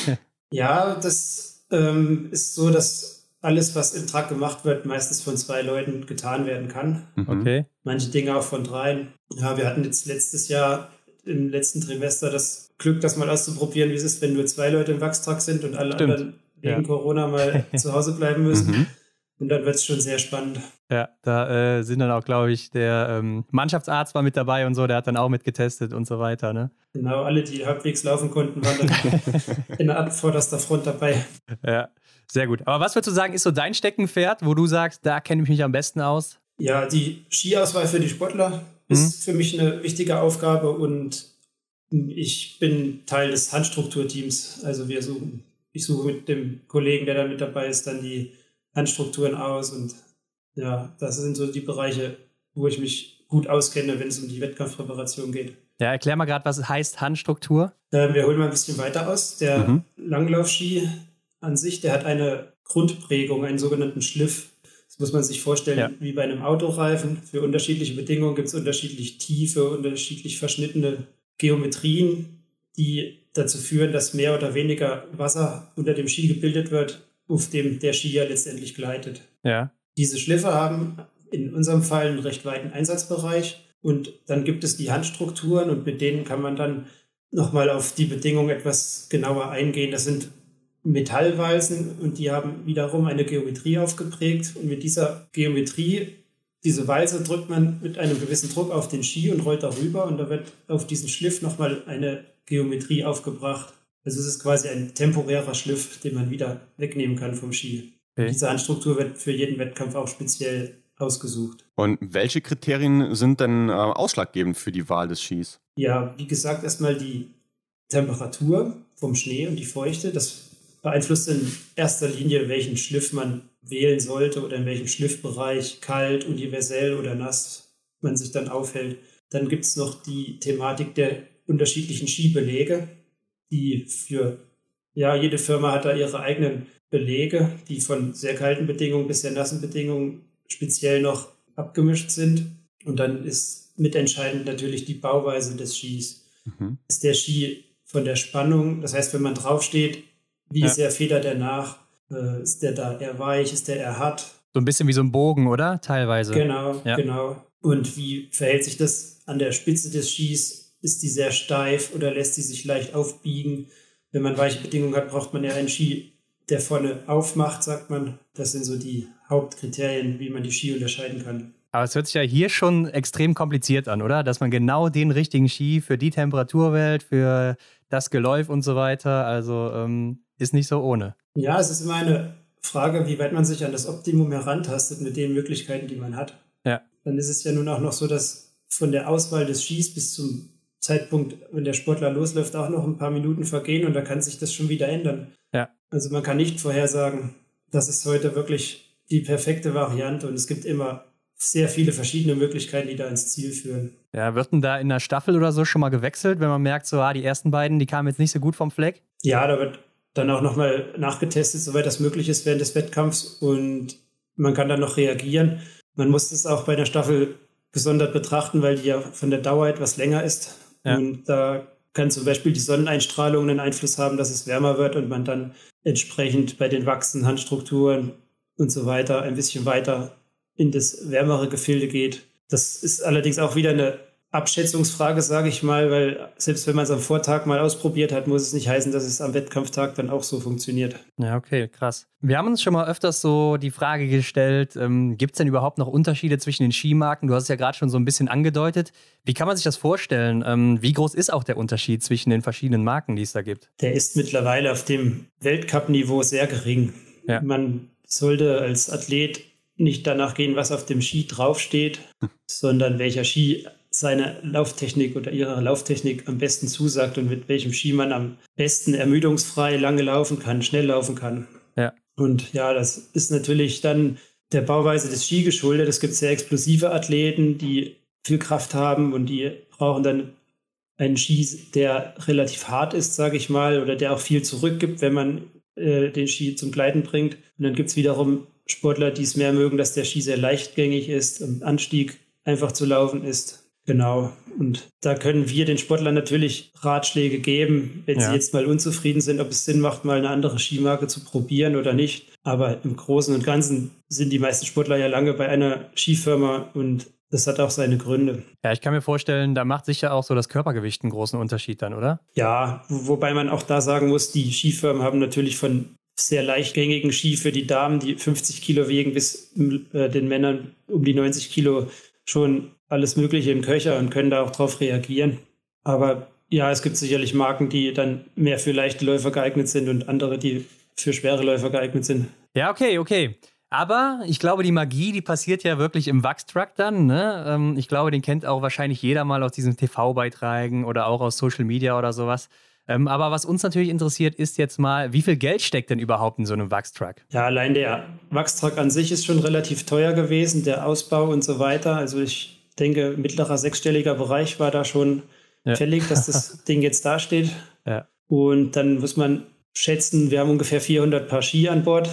Ja, das ähm, ist so, dass alles, was im Truck gemacht wird, meistens von zwei Leuten getan werden kann. Mhm. Okay. Manche Dinge auch von dreien. Ja, wir hatten jetzt letztes Jahr im letzten Trimester das Glück, das mal auszuprobieren, wie es ist, wenn nur zwei Leute im Wachstruck sind und alle Stimmt. anderen wegen ja. Corona mal zu Hause bleiben müssen. Mhm. Und dann wird es schon sehr spannend. Ja, da äh, sind dann auch, glaube ich, der ähm, Mannschaftsarzt war mit dabei und so, der hat dann auch mitgetestet und so weiter, ne? Genau, alle, die halbwegs laufen konnten, waren dann in der vorderster Front dabei. Ja, sehr gut. Aber was würdest du sagen, ist so dein Steckenpferd, wo du sagst, da kenne ich mich am besten aus? Ja, die Skiauswahl für die Sportler ist mhm. für mich eine wichtige Aufgabe und ich bin Teil des Handstrukturteams. Also wir suchen, ich suche mit dem Kollegen, der da mit dabei ist, dann die Handstrukturen aus und ja, das sind so die Bereiche, wo ich mich gut auskenne, wenn es um die Wettkampfpräparation geht. Ja, erklär mal gerade, was heißt Handstruktur. Äh, wir holen mal ein bisschen weiter aus. Der mhm. Langlaufski an sich, der hat eine Grundprägung, einen sogenannten Schliff. Das muss man sich vorstellen, ja. wie bei einem Autoreifen. Für unterschiedliche Bedingungen gibt es unterschiedlich tiefe, unterschiedlich verschnittene Geometrien, die dazu führen, dass mehr oder weniger Wasser unter dem Ski gebildet wird, auf dem der Skier letztendlich gleitet. Ja. Diese Schliffe haben in unserem Fall einen recht weiten Einsatzbereich und dann gibt es die Handstrukturen und mit denen kann man dann nochmal auf die Bedingungen etwas genauer eingehen. Das sind Metallwalzen und die haben wiederum eine Geometrie aufgeprägt und mit dieser Geometrie, diese Walze drückt man mit einem gewissen Druck auf den Ski und rollt darüber und da wird auf diesen Schliff nochmal eine Geometrie aufgebracht. Also es ist quasi ein temporärer Schliff, den man wieder wegnehmen kann vom Ski. Okay. Diese Handstruktur wird für jeden Wettkampf auch speziell ausgesucht. Und welche Kriterien sind denn äh, ausschlaggebend für die Wahl des Skis? Ja, wie gesagt, erstmal die Temperatur vom Schnee und die Feuchte. Das beeinflusst in erster Linie, welchen Schliff man wählen sollte oder in welchem Schliffbereich, kalt, universell oder nass, man sich dann aufhält. Dann gibt es noch die Thematik der unterschiedlichen Skibelege die für, ja, jede Firma hat da ihre eigenen Belege, die von sehr kalten Bedingungen bis sehr nassen Bedingungen speziell noch abgemischt sind. Und dann ist mitentscheidend natürlich die Bauweise des Skis. Mhm. Ist der Ski von der Spannung, das heißt, wenn man draufsteht, wie ja. sehr federt er nach? Äh, ist der da eher weich? Ist der eher hart? So ein bisschen wie so ein Bogen, oder? Teilweise. Genau, ja. genau. Und wie verhält sich das an der Spitze des Skis? Ist die sehr steif oder lässt sie sich leicht aufbiegen? Wenn man weiche Bedingungen hat, braucht man ja einen Ski, der vorne aufmacht, sagt man. Das sind so die Hauptkriterien, wie man die Ski unterscheiden kann. Aber es hört sich ja hier schon extrem kompliziert an, oder? Dass man genau den richtigen Ski für die Temperatur wählt, für das Geläuf und so weiter. Also ähm, ist nicht so ohne. Ja, es ist immer eine Frage, wie weit man sich an das Optimum herantastet mit den Möglichkeiten, die man hat. Ja. Dann ist es ja nun auch noch so, dass von der Auswahl des Skis bis zum Zeitpunkt, wenn der Sportler losläuft, auch noch ein paar Minuten vergehen und da kann sich das schon wieder ändern. Ja. Also man kann nicht vorhersagen, das ist heute wirklich die perfekte Variante und es gibt immer sehr viele verschiedene Möglichkeiten, die da ins Ziel führen. Ja, wird denn da in der Staffel oder so schon mal gewechselt, wenn man merkt, so, ah, die ersten beiden, die kamen jetzt nicht so gut vom Fleck? Ja, da wird dann auch nochmal nachgetestet, soweit das möglich ist während des Wettkampfs und man kann dann noch reagieren. Man muss das auch bei der Staffel gesondert betrachten, weil die ja von der Dauer etwas länger ist. Ja. Und da kann zum Beispiel die Sonneneinstrahlung einen Einfluss haben, dass es wärmer wird und man dann entsprechend bei den wachsenden Handstrukturen und so weiter ein bisschen weiter in das wärmere Gefilde geht. Das ist allerdings auch wieder eine Abschätzungsfrage, sage ich mal, weil selbst wenn man es am Vortag mal ausprobiert hat, muss es nicht heißen, dass es am Wettkampftag dann auch so funktioniert. Ja, okay, krass. Wir haben uns schon mal öfters so die Frage gestellt, ähm, gibt es denn überhaupt noch Unterschiede zwischen den Skimarken? Du hast es ja gerade schon so ein bisschen angedeutet. Wie kann man sich das vorstellen? Ähm, wie groß ist auch der Unterschied zwischen den verschiedenen Marken, die es da gibt? Der ist mittlerweile auf dem Weltcup-Niveau sehr gering. Ja. Man sollte als Athlet nicht danach gehen, was auf dem Ski draufsteht, sondern welcher Ski seine Lauftechnik oder ihre Lauftechnik am besten zusagt und mit welchem Ski man am besten ermüdungsfrei lange laufen kann, schnell laufen kann. Ja. Und ja, das ist natürlich dann der Bauweise des Ski geschuldet. Es gibt sehr explosive Athleten, die viel Kraft haben und die brauchen dann einen Ski, der relativ hart ist, sage ich mal, oder der auch viel zurückgibt, wenn man äh, den Ski zum Gleiten bringt. Und dann gibt es wiederum Sportler, die es mehr mögen, dass der Ski sehr leichtgängig ist, im Anstieg einfach zu laufen ist. Genau. Und da können wir den Sportlern natürlich Ratschläge geben, wenn ja. sie jetzt mal unzufrieden sind, ob es Sinn macht, mal eine andere Skimarke zu probieren oder nicht. Aber im Großen und Ganzen sind die meisten Sportler ja lange bei einer Skifirma und das hat auch seine Gründe. Ja, ich kann mir vorstellen, da macht sicher auch so das Körpergewicht einen großen Unterschied dann, oder? Ja, wobei man auch da sagen muss, die Skifirmen haben natürlich von sehr leichtgängigen Ski für die Damen, die 50 Kilo wiegen, bis äh, den Männern um die 90 Kilo schon alles Mögliche im Köcher und können da auch drauf reagieren. Aber ja, es gibt sicherlich Marken, die dann mehr für leichte Läufer geeignet sind und andere, die für schwere Läufer geeignet sind. Ja, okay, okay. Aber ich glaube, die Magie, die passiert ja wirklich im Wachstruck dann. Ne? Ähm, ich glaube, den kennt auch wahrscheinlich jeder mal aus diesen TV-Beiträgen oder auch aus Social Media oder sowas. Ähm, aber was uns natürlich interessiert, ist jetzt mal, wie viel Geld steckt denn überhaupt in so einem Wachstruck? Ja, allein der Wachstruck an sich ist schon relativ teuer gewesen, der Ausbau und so weiter. Also ich denke, mittlerer sechsstelliger Bereich war da schon ja. fällig, dass das Ding jetzt dasteht. Ja. Und dann muss man schätzen, wir haben ungefähr 400 Paar Ski an Bord.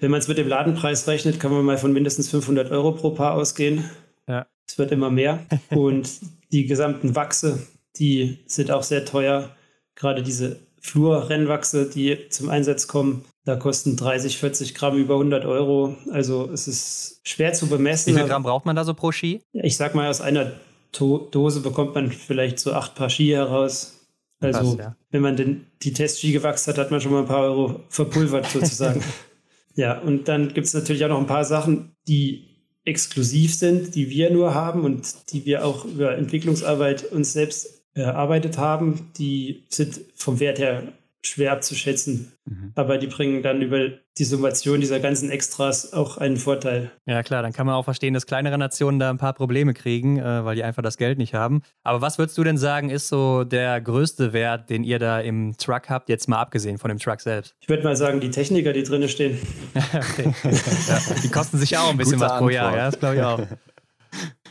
Wenn man es mit dem Ladenpreis rechnet, kann man mal von mindestens 500 Euro pro Paar ausgehen. Ja. Es wird immer mehr. und die gesamten Wachse, die sind auch sehr teuer gerade diese Flurrennwachse, die zum Einsatz kommen, da kosten 30, 40 Gramm über 100 Euro. Also es ist schwer zu bemessen. Wie viel Gramm braucht man da so pro Ski? Ich sag mal, aus einer to Dose bekommt man vielleicht so acht Paar Ski heraus. Also Krass, ja. wenn man den, die Testski gewachst hat, hat man schon mal ein paar Euro verpulvert sozusagen. ja, und dann gibt es natürlich auch noch ein paar Sachen, die exklusiv sind, die wir nur haben und die wir auch über Entwicklungsarbeit uns selbst erarbeitet haben, die sind vom Wert her schwer abzuschätzen. Mhm. Aber die bringen dann über die Summation dieser ganzen Extras auch einen Vorteil. Ja, klar, dann kann man auch verstehen, dass kleinere Nationen da ein paar Probleme kriegen, äh, weil die einfach das Geld nicht haben. Aber was würdest du denn sagen, ist so der größte Wert, den ihr da im Truck habt, jetzt mal abgesehen von dem Truck selbst? Ich würde mal sagen, die Techniker, die drinnen stehen. okay. ja, die kosten sich auch ein bisschen Gute was pro Jahr, ja, das glaube ich auch.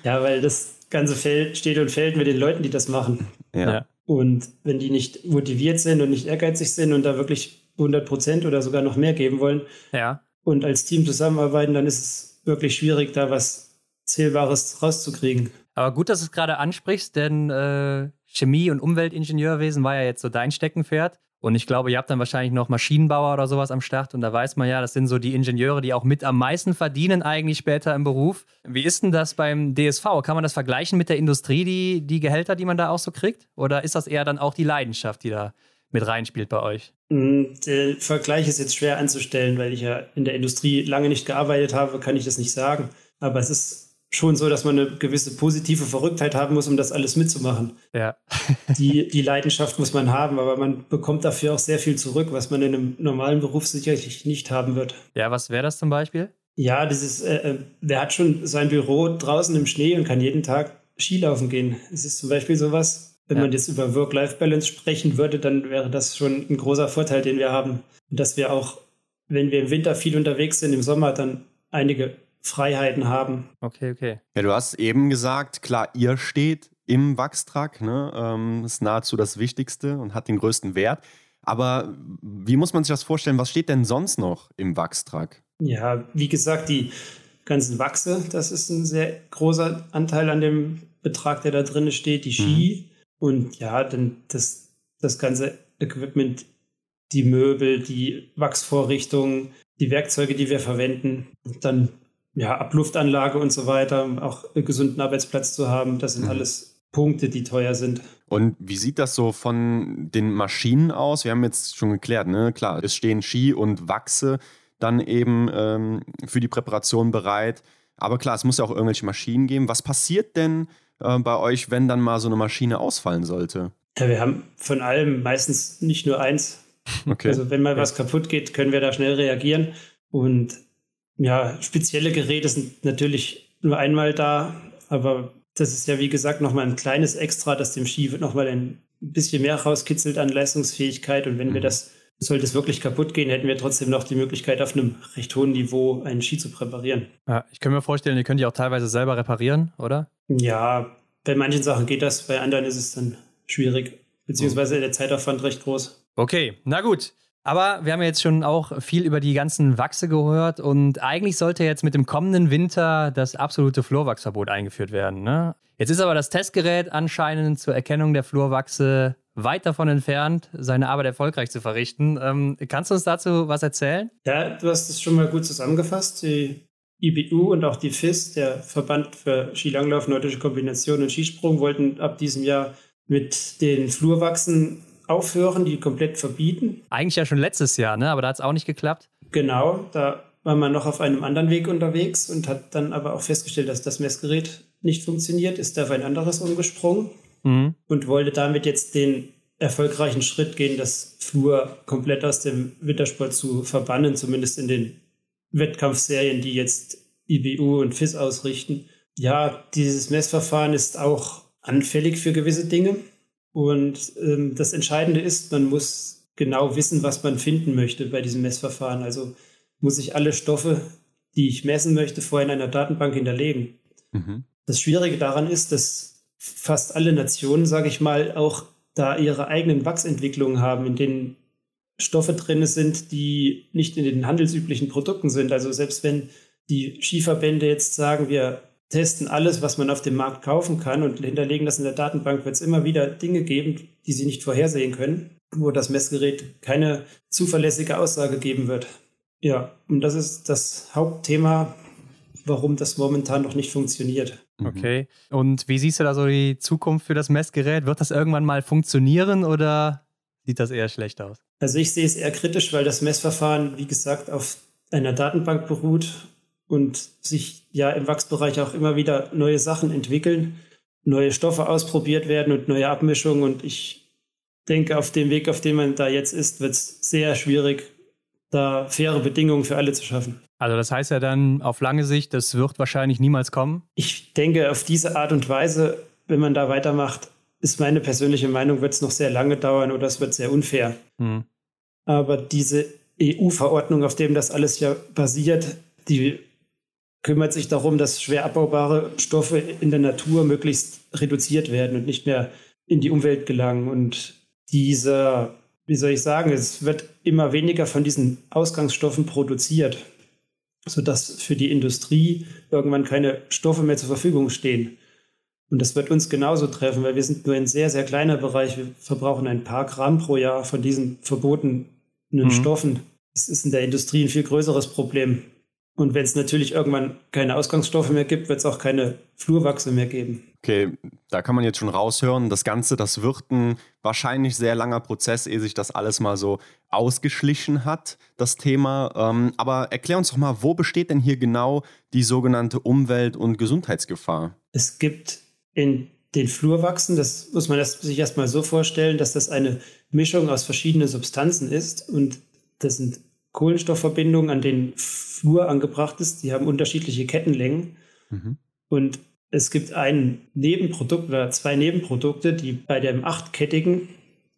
Ja, weil das ganze Feld steht und fällt mit den Leuten, die das machen. Ja. Und wenn die nicht motiviert sind und nicht ehrgeizig sind und da wirklich 100 Prozent oder sogar noch mehr geben wollen ja. und als Team zusammenarbeiten, dann ist es wirklich schwierig, da was Zählbares rauszukriegen. Aber gut, dass du es gerade ansprichst, denn äh, Chemie- und Umweltingenieurwesen war ja jetzt so dein Steckenpferd. Und ich glaube, ihr habt dann wahrscheinlich noch Maschinenbauer oder sowas am Start. Und da weiß man ja, das sind so die Ingenieure, die auch mit am meisten verdienen eigentlich später im Beruf. Wie ist denn das beim DSV? Kann man das vergleichen mit der Industrie, die, die Gehälter, die man da auch so kriegt? Oder ist das eher dann auch die Leidenschaft, die da mit reinspielt bei euch? Mm, der Vergleich ist jetzt schwer anzustellen, weil ich ja in der Industrie lange nicht gearbeitet habe, kann ich das nicht sagen. Aber es ist schon so, dass man eine gewisse positive Verrücktheit haben muss, um das alles mitzumachen. Ja. die, die Leidenschaft muss man haben, aber man bekommt dafür auch sehr viel zurück, was man in einem normalen Beruf sicherlich nicht haben wird. Ja, was wäre das zum Beispiel? Ja, dieses, äh, äh, der hat schon sein Büro draußen im Schnee und kann jeden Tag Skilaufen gehen. Es ist zum Beispiel sowas, wenn ja. man jetzt über Work-Life-Balance sprechen würde, dann wäre das schon ein großer Vorteil, den wir haben. Und dass wir auch, wenn wir im Winter viel unterwegs sind, im Sommer dann einige Freiheiten haben. Okay, okay. Ja, du hast eben gesagt, klar, ihr steht im Wachstrag, ne? Ähm, ist nahezu das Wichtigste und hat den größten Wert. Aber wie muss man sich das vorstellen? Was steht denn sonst noch im Wachstrag? Ja, wie gesagt, die ganzen Wachse, das ist ein sehr großer Anteil an dem Betrag, der da drin steht, die Ski mhm. und ja, dann das, das ganze Equipment, die Möbel, die Wachsvorrichtungen, die Werkzeuge, die wir verwenden. Und dann ja, Abluftanlage und so weiter, um auch einen gesunden Arbeitsplatz zu haben. Das sind mhm. alles Punkte, die teuer sind. Und wie sieht das so von den Maschinen aus? Wir haben jetzt schon geklärt, ne? Klar, es stehen Ski und Wachse dann eben ähm, für die Präparation bereit. Aber klar, es muss ja auch irgendwelche Maschinen geben. Was passiert denn äh, bei euch, wenn dann mal so eine Maschine ausfallen sollte? Ja, wir haben von allem meistens nicht nur eins. Okay. Also wenn mal okay. was kaputt geht, können wir da schnell reagieren. Und ja, spezielle Geräte sind natürlich nur einmal da, aber das ist ja wie gesagt nochmal ein kleines Extra, das dem Ski nochmal ein bisschen mehr rauskitzelt an Leistungsfähigkeit. Und wenn mhm. wir das, sollte es wirklich kaputt gehen, hätten wir trotzdem noch die Möglichkeit, auf einem recht hohen Niveau einen Ski zu präparieren. Ja, ich kann mir vorstellen, ihr könnt die auch teilweise selber reparieren, oder? Ja, bei manchen Sachen geht das, bei anderen ist es dann schwierig, beziehungsweise der Zeitaufwand recht groß. Okay, na gut. Aber wir haben jetzt schon auch viel über die ganzen Wachse gehört und eigentlich sollte jetzt mit dem kommenden Winter das absolute Flurwachsverbot eingeführt werden. Ne? Jetzt ist aber das Testgerät anscheinend zur Erkennung der Flurwachse weit davon entfernt, seine Arbeit erfolgreich zu verrichten. Ähm, kannst du uns dazu was erzählen? Ja, du hast es schon mal gut zusammengefasst. Die IBU und auch die FIS, der Verband für Skilanglauf, nordische Kombination und Skisprung, wollten ab diesem Jahr mit den Flurwachsen aufhören, die komplett verbieten. Eigentlich ja schon letztes Jahr, ne? aber da hat es auch nicht geklappt. Genau, da war man noch auf einem anderen Weg unterwegs und hat dann aber auch festgestellt, dass das Messgerät nicht funktioniert, ist auf ein anderes umgesprungen mhm. und wollte damit jetzt den erfolgreichen Schritt gehen, das Flur komplett aus dem Wintersport zu verbannen, zumindest in den Wettkampfserien, die jetzt IBU und FIS ausrichten. Ja, dieses Messverfahren ist auch anfällig für gewisse Dinge. Und ähm, das Entscheidende ist, man muss genau wissen, was man finden möchte bei diesem Messverfahren. Also muss ich alle Stoffe, die ich messen möchte, vorher in einer Datenbank hinterlegen. Mhm. Das Schwierige daran ist, dass fast alle Nationen, sage ich mal, auch da ihre eigenen Wachsentwicklungen haben, in denen Stoffe drin sind, die nicht in den handelsüblichen Produkten sind. Also selbst wenn die Skiverbände jetzt sagen, wir testen alles, was man auf dem Markt kaufen kann und hinterlegen das in der Datenbank, wird es immer wieder Dinge geben, die sie nicht vorhersehen können, wo das Messgerät keine zuverlässige Aussage geben wird. Ja, und das ist das Hauptthema, warum das momentan noch nicht funktioniert. Mhm. Okay. Und wie siehst du da so die Zukunft für das Messgerät? Wird das irgendwann mal funktionieren oder sieht das eher schlecht aus? Also ich sehe es eher kritisch, weil das Messverfahren, wie gesagt, auf einer Datenbank beruht und sich ja im Wachsbereich auch immer wieder neue Sachen entwickeln, neue Stoffe ausprobiert werden und neue Abmischungen. Und ich denke, auf dem Weg, auf dem man da jetzt ist, wird es sehr schwierig, da faire Bedingungen für alle zu schaffen. Also das heißt ja dann auf lange Sicht, das wird wahrscheinlich niemals kommen? Ich denke, auf diese Art und Weise, wenn man da weitermacht, ist meine persönliche Meinung, wird es noch sehr lange dauern oder es wird sehr unfair. Hm. Aber diese EU-Verordnung, auf dem das alles ja basiert, die kümmert sich darum, dass schwer abbaubare Stoffe in der Natur möglichst reduziert werden und nicht mehr in die Umwelt gelangen. Und dieser, wie soll ich sagen, es wird immer weniger von diesen Ausgangsstoffen produziert, sodass für die Industrie irgendwann keine Stoffe mehr zur Verfügung stehen. Und das wird uns genauso treffen, weil wir sind nur ein sehr, sehr kleiner Bereich. Wir verbrauchen ein paar Gramm pro Jahr von diesen verbotenen mhm. Stoffen. Das ist in der Industrie ein viel größeres Problem. Und wenn es natürlich irgendwann keine Ausgangsstoffe mehr gibt, wird es auch keine Flurwachse mehr geben. Okay, da kann man jetzt schon raushören, das Ganze, das wird ein wahrscheinlich sehr langer Prozess, ehe sich das alles mal so ausgeschlichen hat, das Thema. Ähm, aber erklär uns doch mal, wo besteht denn hier genau die sogenannte Umwelt- und Gesundheitsgefahr? Es gibt in den Flurwachsen, das muss man sich erstmal so vorstellen, dass das eine Mischung aus verschiedenen Substanzen ist und das sind Kohlenstoffverbindungen, an denen Flur angebracht ist. Die haben unterschiedliche Kettenlängen. Mhm. Und es gibt ein Nebenprodukt oder zwei Nebenprodukte, die bei dem achtkettigen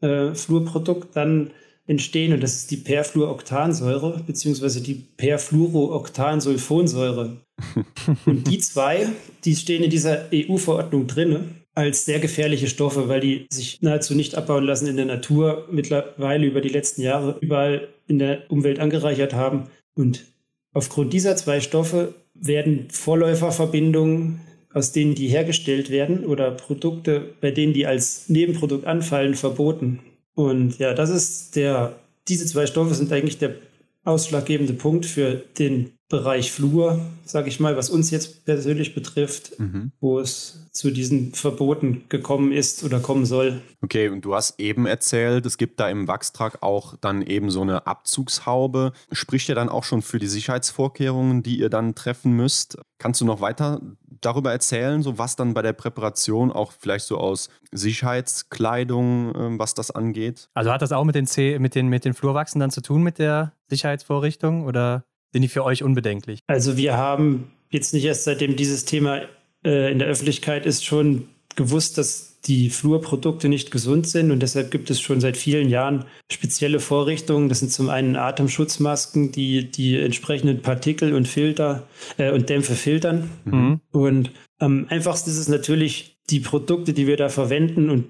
äh, Fluorprodukt dann entstehen. Und das ist die Perfluoroktansäure beziehungsweise die Perfluorooktansulfonsäure. und die zwei, die stehen in dieser EU-Verordnung drin als sehr gefährliche Stoffe, weil die sich nahezu nicht abbauen lassen in der Natur, mittlerweile über die letzten Jahre überall in der Umwelt angereichert haben. Und aufgrund dieser zwei Stoffe werden Vorläuferverbindungen, aus denen die hergestellt werden, oder Produkte, bei denen die als Nebenprodukt anfallen, verboten. Und ja, das ist der, diese zwei Stoffe sind eigentlich der ausschlaggebende Punkt für den Bereich Flur, sage ich mal, was uns jetzt persönlich betrifft, mhm. wo es zu diesen Verboten gekommen ist oder kommen soll. Okay, und du hast eben erzählt, es gibt da im Wachstrag auch dann eben so eine Abzugshaube. Spricht ja dann auch schon für die Sicherheitsvorkehrungen, die ihr dann treffen müsst. Kannst du noch weiter darüber erzählen, so was dann bei der Präparation auch vielleicht so aus Sicherheitskleidung, äh, was das angeht? Also hat das auch mit den, C mit den, mit den Flurwachsen dann zu tun mit der Sicherheitsvorrichtung oder? Sind die für euch unbedenklich? Also wir haben jetzt nicht erst seitdem dieses Thema äh, in der Öffentlichkeit ist, schon gewusst, dass die Flurprodukte nicht gesund sind und deshalb gibt es schon seit vielen Jahren spezielle Vorrichtungen. Das sind zum einen Atemschutzmasken, die die entsprechenden Partikel und Filter äh, und Dämpfe filtern. Mhm. Und am einfachsten ist es natürlich, die Produkte, die wir da verwenden und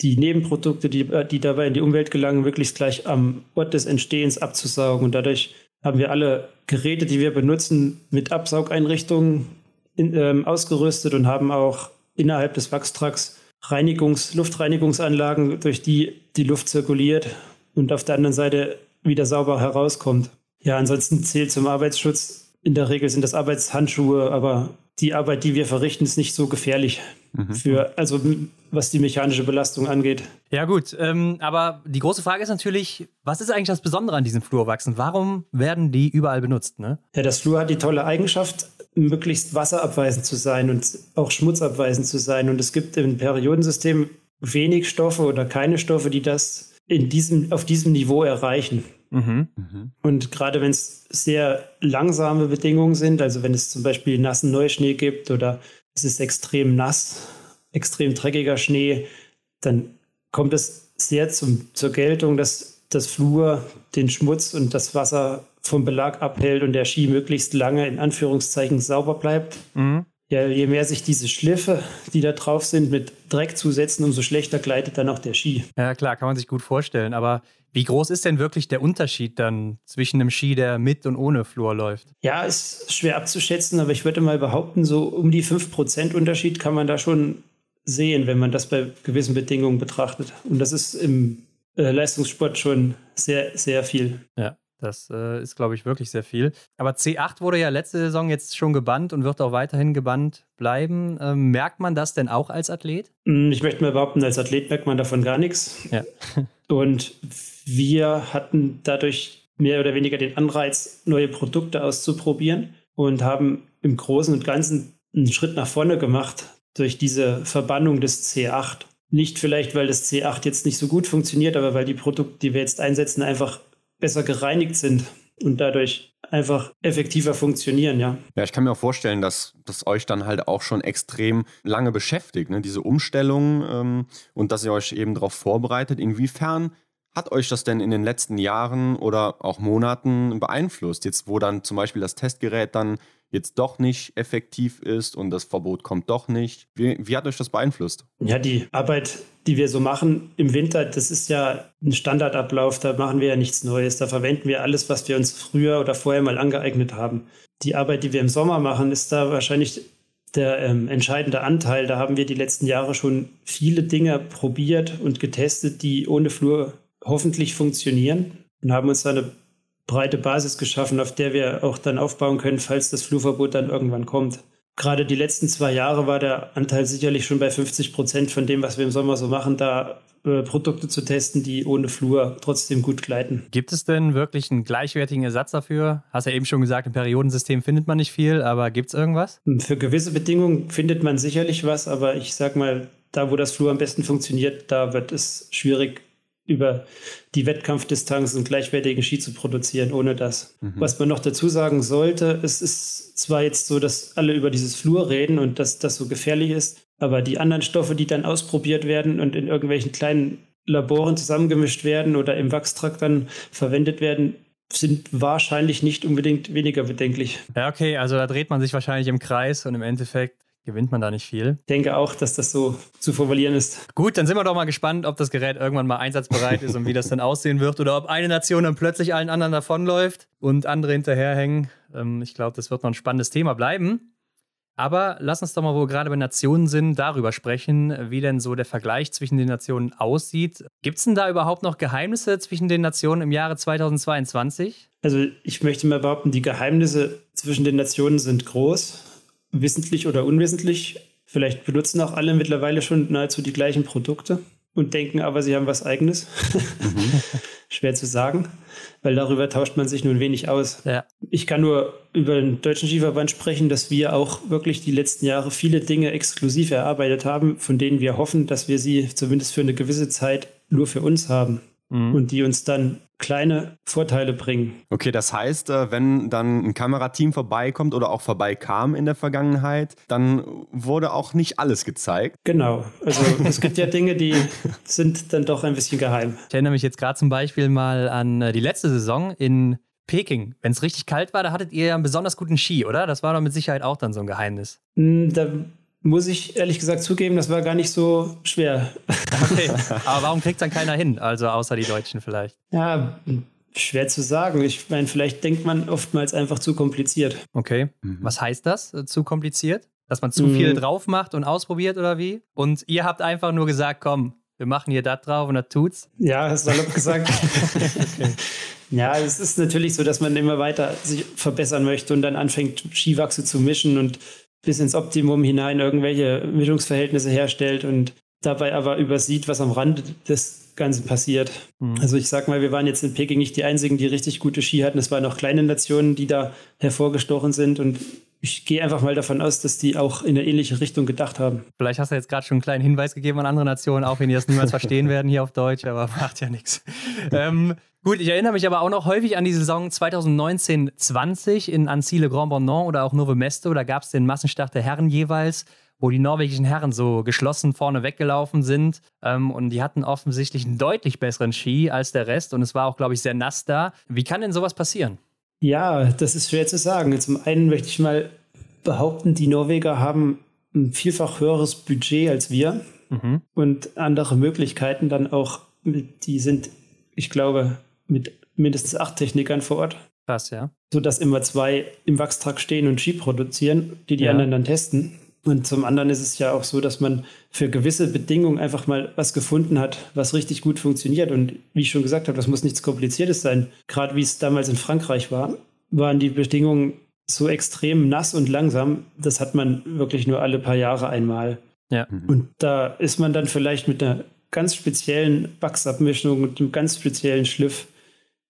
die Nebenprodukte, die, die dabei in die Umwelt gelangen, möglichst gleich am Ort des Entstehens abzusaugen und dadurch haben wir alle Geräte, die wir benutzen, mit Absaugeinrichtungen in, ähm, ausgerüstet und haben auch innerhalb des Wachstracks Reinigungs-, Luftreinigungsanlagen, durch die die Luft zirkuliert und auf der anderen Seite wieder sauber herauskommt. Ja, ansonsten zählt zum Arbeitsschutz. In der Regel sind das Arbeitshandschuhe, aber die Arbeit, die wir verrichten, ist nicht so gefährlich. Mhm. Für, also was die mechanische Belastung angeht. Ja, gut. Ähm, aber die große Frage ist natürlich, was ist eigentlich das Besondere an diesen Fluorwachsen? Warum werden die überall benutzt? Ne? Ja, das Fluor hat die tolle Eigenschaft, möglichst wasserabweisend zu sein und auch schmutzabweisend zu sein. Und es gibt im Periodensystem wenig Stoffe oder keine Stoffe, die das in diesem, auf diesem Niveau erreichen. Mhm. Mhm. Und gerade wenn es sehr langsame Bedingungen sind, also wenn es zum Beispiel nassen Neuschnee gibt oder es ist extrem nass, extrem dreckiger Schnee, dann kommt es sehr zum, zur Geltung, dass das Flur den Schmutz und das Wasser vom Belag abhält und der Ski möglichst lange in Anführungszeichen sauber bleibt. Mhm. Ja, je mehr sich diese Schliffe, die da drauf sind, mit Dreck zusetzen, umso schlechter gleitet dann auch der Ski. Ja, klar, kann man sich gut vorstellen. Aber wie groß ist denn wirklich der Unterschied dann zwischen einem Ski, der mit und ohne Flur läuft? Ja, ist schwer abzuschätzen, aber ich würde mal behaupten, so um die 5% Unterschied kann man da schon sehen, wenn man das bei gewissen Bedingungen betrachtet. Und das ist im äh, Leistungssport schon sehr, sehr viel. Ja. Das äh, ist, glaube ich, wirklich sehr viel. Aber C8 wurde ja letzte Saison jetzt schon gebannt und wird auch weiterhin gebannt bleiben. Ähm, merkt man das denn auch als Athlet? Hm, ich möchte mal behaupten, als Athlet merkt man davon gar nichts. Ja. und wir hatten dadurch mehr oder weniger den Anreiz, neue Produkte auszuprobieren und haben im Großen und Ganzen einen Schritt nach vorne gemacht durch diese Verbannung des C8. Nicht vielleicht, weil das C8 jetzt nicht so gut funktioniert, aber weil die Produkte, die wir jetzt einsetzen, einfach besser gereinigt sind und dadurch einfach effektiver funktionieren, ja. Ja, ich kann mir auch vorstellen, dass das euch dann halt auch schon extrem lange beschäftigt, ne? diese Umstellung ähm, und dass ihr euch eben darauf vorbereitet. Inwiefern hat euch das denn in den letzten Jahren oder auch Monaten beeinflusst? Jetzt, wo dann zum Beispiel das Testgerät dann jetzt doch nicht effektiv ist und das Verbot kommt doch nicht. Wie, wie hat euch das beeinflusst? Ja, die Arbeit, die wir so machen im Winter, das ist ja ein Standardablauf, da machen wir ja nichts Neues. Da verwenden wir alles, was wir uns früher oder vorher mal angeeignet haben. Die Arbeit, die wir im Sommer machen, ist da wahrscheinlich der ähm, entscheidende Anteil. Da haben wir die letzten Jahre schon viele Dinge probiert und getestet, die ohne Flur hoffentlich funktionieren und haben uns da eine breite Basis geschaffen, auf der wir auch dann aufbauen können, falls das Flurverbot dann irgendwann kommt. Gerade die letzten zwei Jahre war der Anteil sicherlich schon bei 50 Prozent von dem, was wir im Sommer so machen, da äh, Produkte zu testen, die ohne Flur trotzdem gut gleiten. Gibt es denn wirklich einen gleichwertigen Ersatz dafür? Hast ja eben schon gesagt, im Periodensystem findet man nicht viel, aber gibt es irgendwas? Für gewisse Bedingungen findet man sicherlich was, aber ich sag mal, da wo das Flur am besten funktioniert, da wird es schwierig, über die Wettkampfdistanz einen gleichwertigen Ski zu produzieren, ohne das. Mhm. Was man noch dazu sagen sollte, es ist zwar jetzt so, dass alle über dieses Flur reden und dass das so gefährlich ist, aber die anderen Stoffe, die dann ausprobiert werden und in irgendwelchen kleinen Laboren zusammengemischt werden oder im Wachstrakt dann verwendet werden, sind wahrscheinlich nicht unbedingt weniger bedenklich. Ja, okay, also da dreht man sich wahrscheinlich im Kreis und im Endeffekt gewinnt man da nicht viel. Ich denke auch, dass das so zu formulieren ist. Gut, dann sind wir doch mal gespannt, ob das Gerät irgendwann mal einsatzbereit ist und wie das dann aussehen wird oder ob eine Nation dann plötzlich allen anderen davonläuft und andere hinterherhängen. Ähm, ich glaube, das wird noch ein spannendes Thema bleiben. Aber lass uns doch mal, wo wir gerade bei Nationen sind, darüber sprechen, wie denn so der Vergleich zwischen den Nationen aussieht. Gibt es denn da überhaupt noch Geheimnisse zwischen den Nationen im Jahre 2022? Also ich möchte mal behaupten, die Geheimnisse zwischen den Nationen sind groß, wissentlich oder unwissentlich. Vielleicht benutzen auch alle mittlerweile schon nahezu die gleichen Produkte und denken aber, sie haben was eigenes. Mhm. Schwer zu sagen, weil darüber tauscht man sich nun wenig aus. Ja. Ich kann nur über den Deutschen Skiverband sprechen, dass wir auch wirklich die letzten Jahre viele Dinge exklusiv erarbeitet haben, von denen wir hoffen, dass wir sie zumindest für eine gewisse Zeit nur für uns haben mhm. und die uns dann kleine Vorteile bringen. Okay, das heißt, äh, wenn dann ein Kamerateam vorbeikommt oder auch vorbeikam in der Vergangenheit, dann wurde auch nicht alles gezeigt. Genau. Also es gibt ja Dinge, die sind dann doch ein bisschen geheim. Ich erinnere mich jetzt gerade zum Beispiel mal an äh, die letzte Saison in Peking. Wenn es richtig kalt war, da hattet ihr ja einen besonders guten Ski, oder? Das war doch mit Sicherheit auch dann so ein Geheimnis. Hm, da muss ich ehrlich gesagt zugeben, das war gar nicht so schwer. Okay, aber warum kriegt dann keiner hin? Also außer die Deutschen vielleicht. Ja, schwer zu sagen. Ich meine, vielleicht denkt man oftmals einfach zu kompliziert. Okay, mhm. was heißt das? Äh, zu kompliziert? Dass man zu mhm. viel drauf macht und ausprobiert oder wie? Und ihr habt einfach nur gesagt, komm, wir machen hier das drauf und das tut's? Ja, hast du salopp gesagt. okay. Ja, es ist natürlich so, dass man immer weiter sich verbessern möchte und dann anfängt, Skiwachse zu mischen und bis ins Optimum hinein irgendwelche Mischungsverhältnisse herstellt und dabei aber übersieht, was am Rand des Ganzen passiert. Mhm. Also ich sag mal, wir waren jetzt in Peking nicht die einzigen, die richtig gute Ski hatten. Es waren auch kleine Nationen, die da hervorgestochen sind und ich gehe einfach mal davon aus, dass die auch in eine ähnliche Richtung gedacht haben. Vielleicht hast du jetzt gerade schon einen kleinen Hinweis gegeben an andere Nationen, auch wenn die das niemals verstehen werden hier auf Deutsch, aber macht ja nichts. Ähm, Gut, ich erinnere mich aber auch noch häufig an die Saison 2019-20 in Ancile Grand Bonnant oder auch Nove Mesto. Da gab es den Massenstart der Herren jeweils, wo die norwegischen Herren so geschlossen vorne weggelaufen sind. Ähm, und die hatten offensichtlich einen deutlich besseren Ski als der Rest. Und es war auch, glaube ich, sehr nass da. Wie kann denn sowas passieren? Ja, das ist schwer zu sagen. Zum einen möchte ich mal behaupten, die Norweger haben ein vielfach höheres Budget als wir mhm. und andere Möglichkeiten dann auch. Die sind, ich glaube, mit mindestens acht Technikern vor Ort. Krass, ja. Sodass immer zwei im Wachstrag stehen und Ski produzieren, die die ja. anderen dann testen. Und zum anderen ist es ja auch so, dass man für gewisse Bedingungen einfach mal was gefunden hat, was richtig gut funktioniert. Und wie ich schon gesagt habe, das muss nichts Kompliziertes sein. Gerade wie es damals in Frankreich war, waren die Bedingungen so extrem nass und langsam. Das hat man wirklich nur alle paar Jahre einmal. Ja. Und da ist man dann vielleicht mit einer ganz speziellen Wachsabmischung und einem ganz speziellen Schliff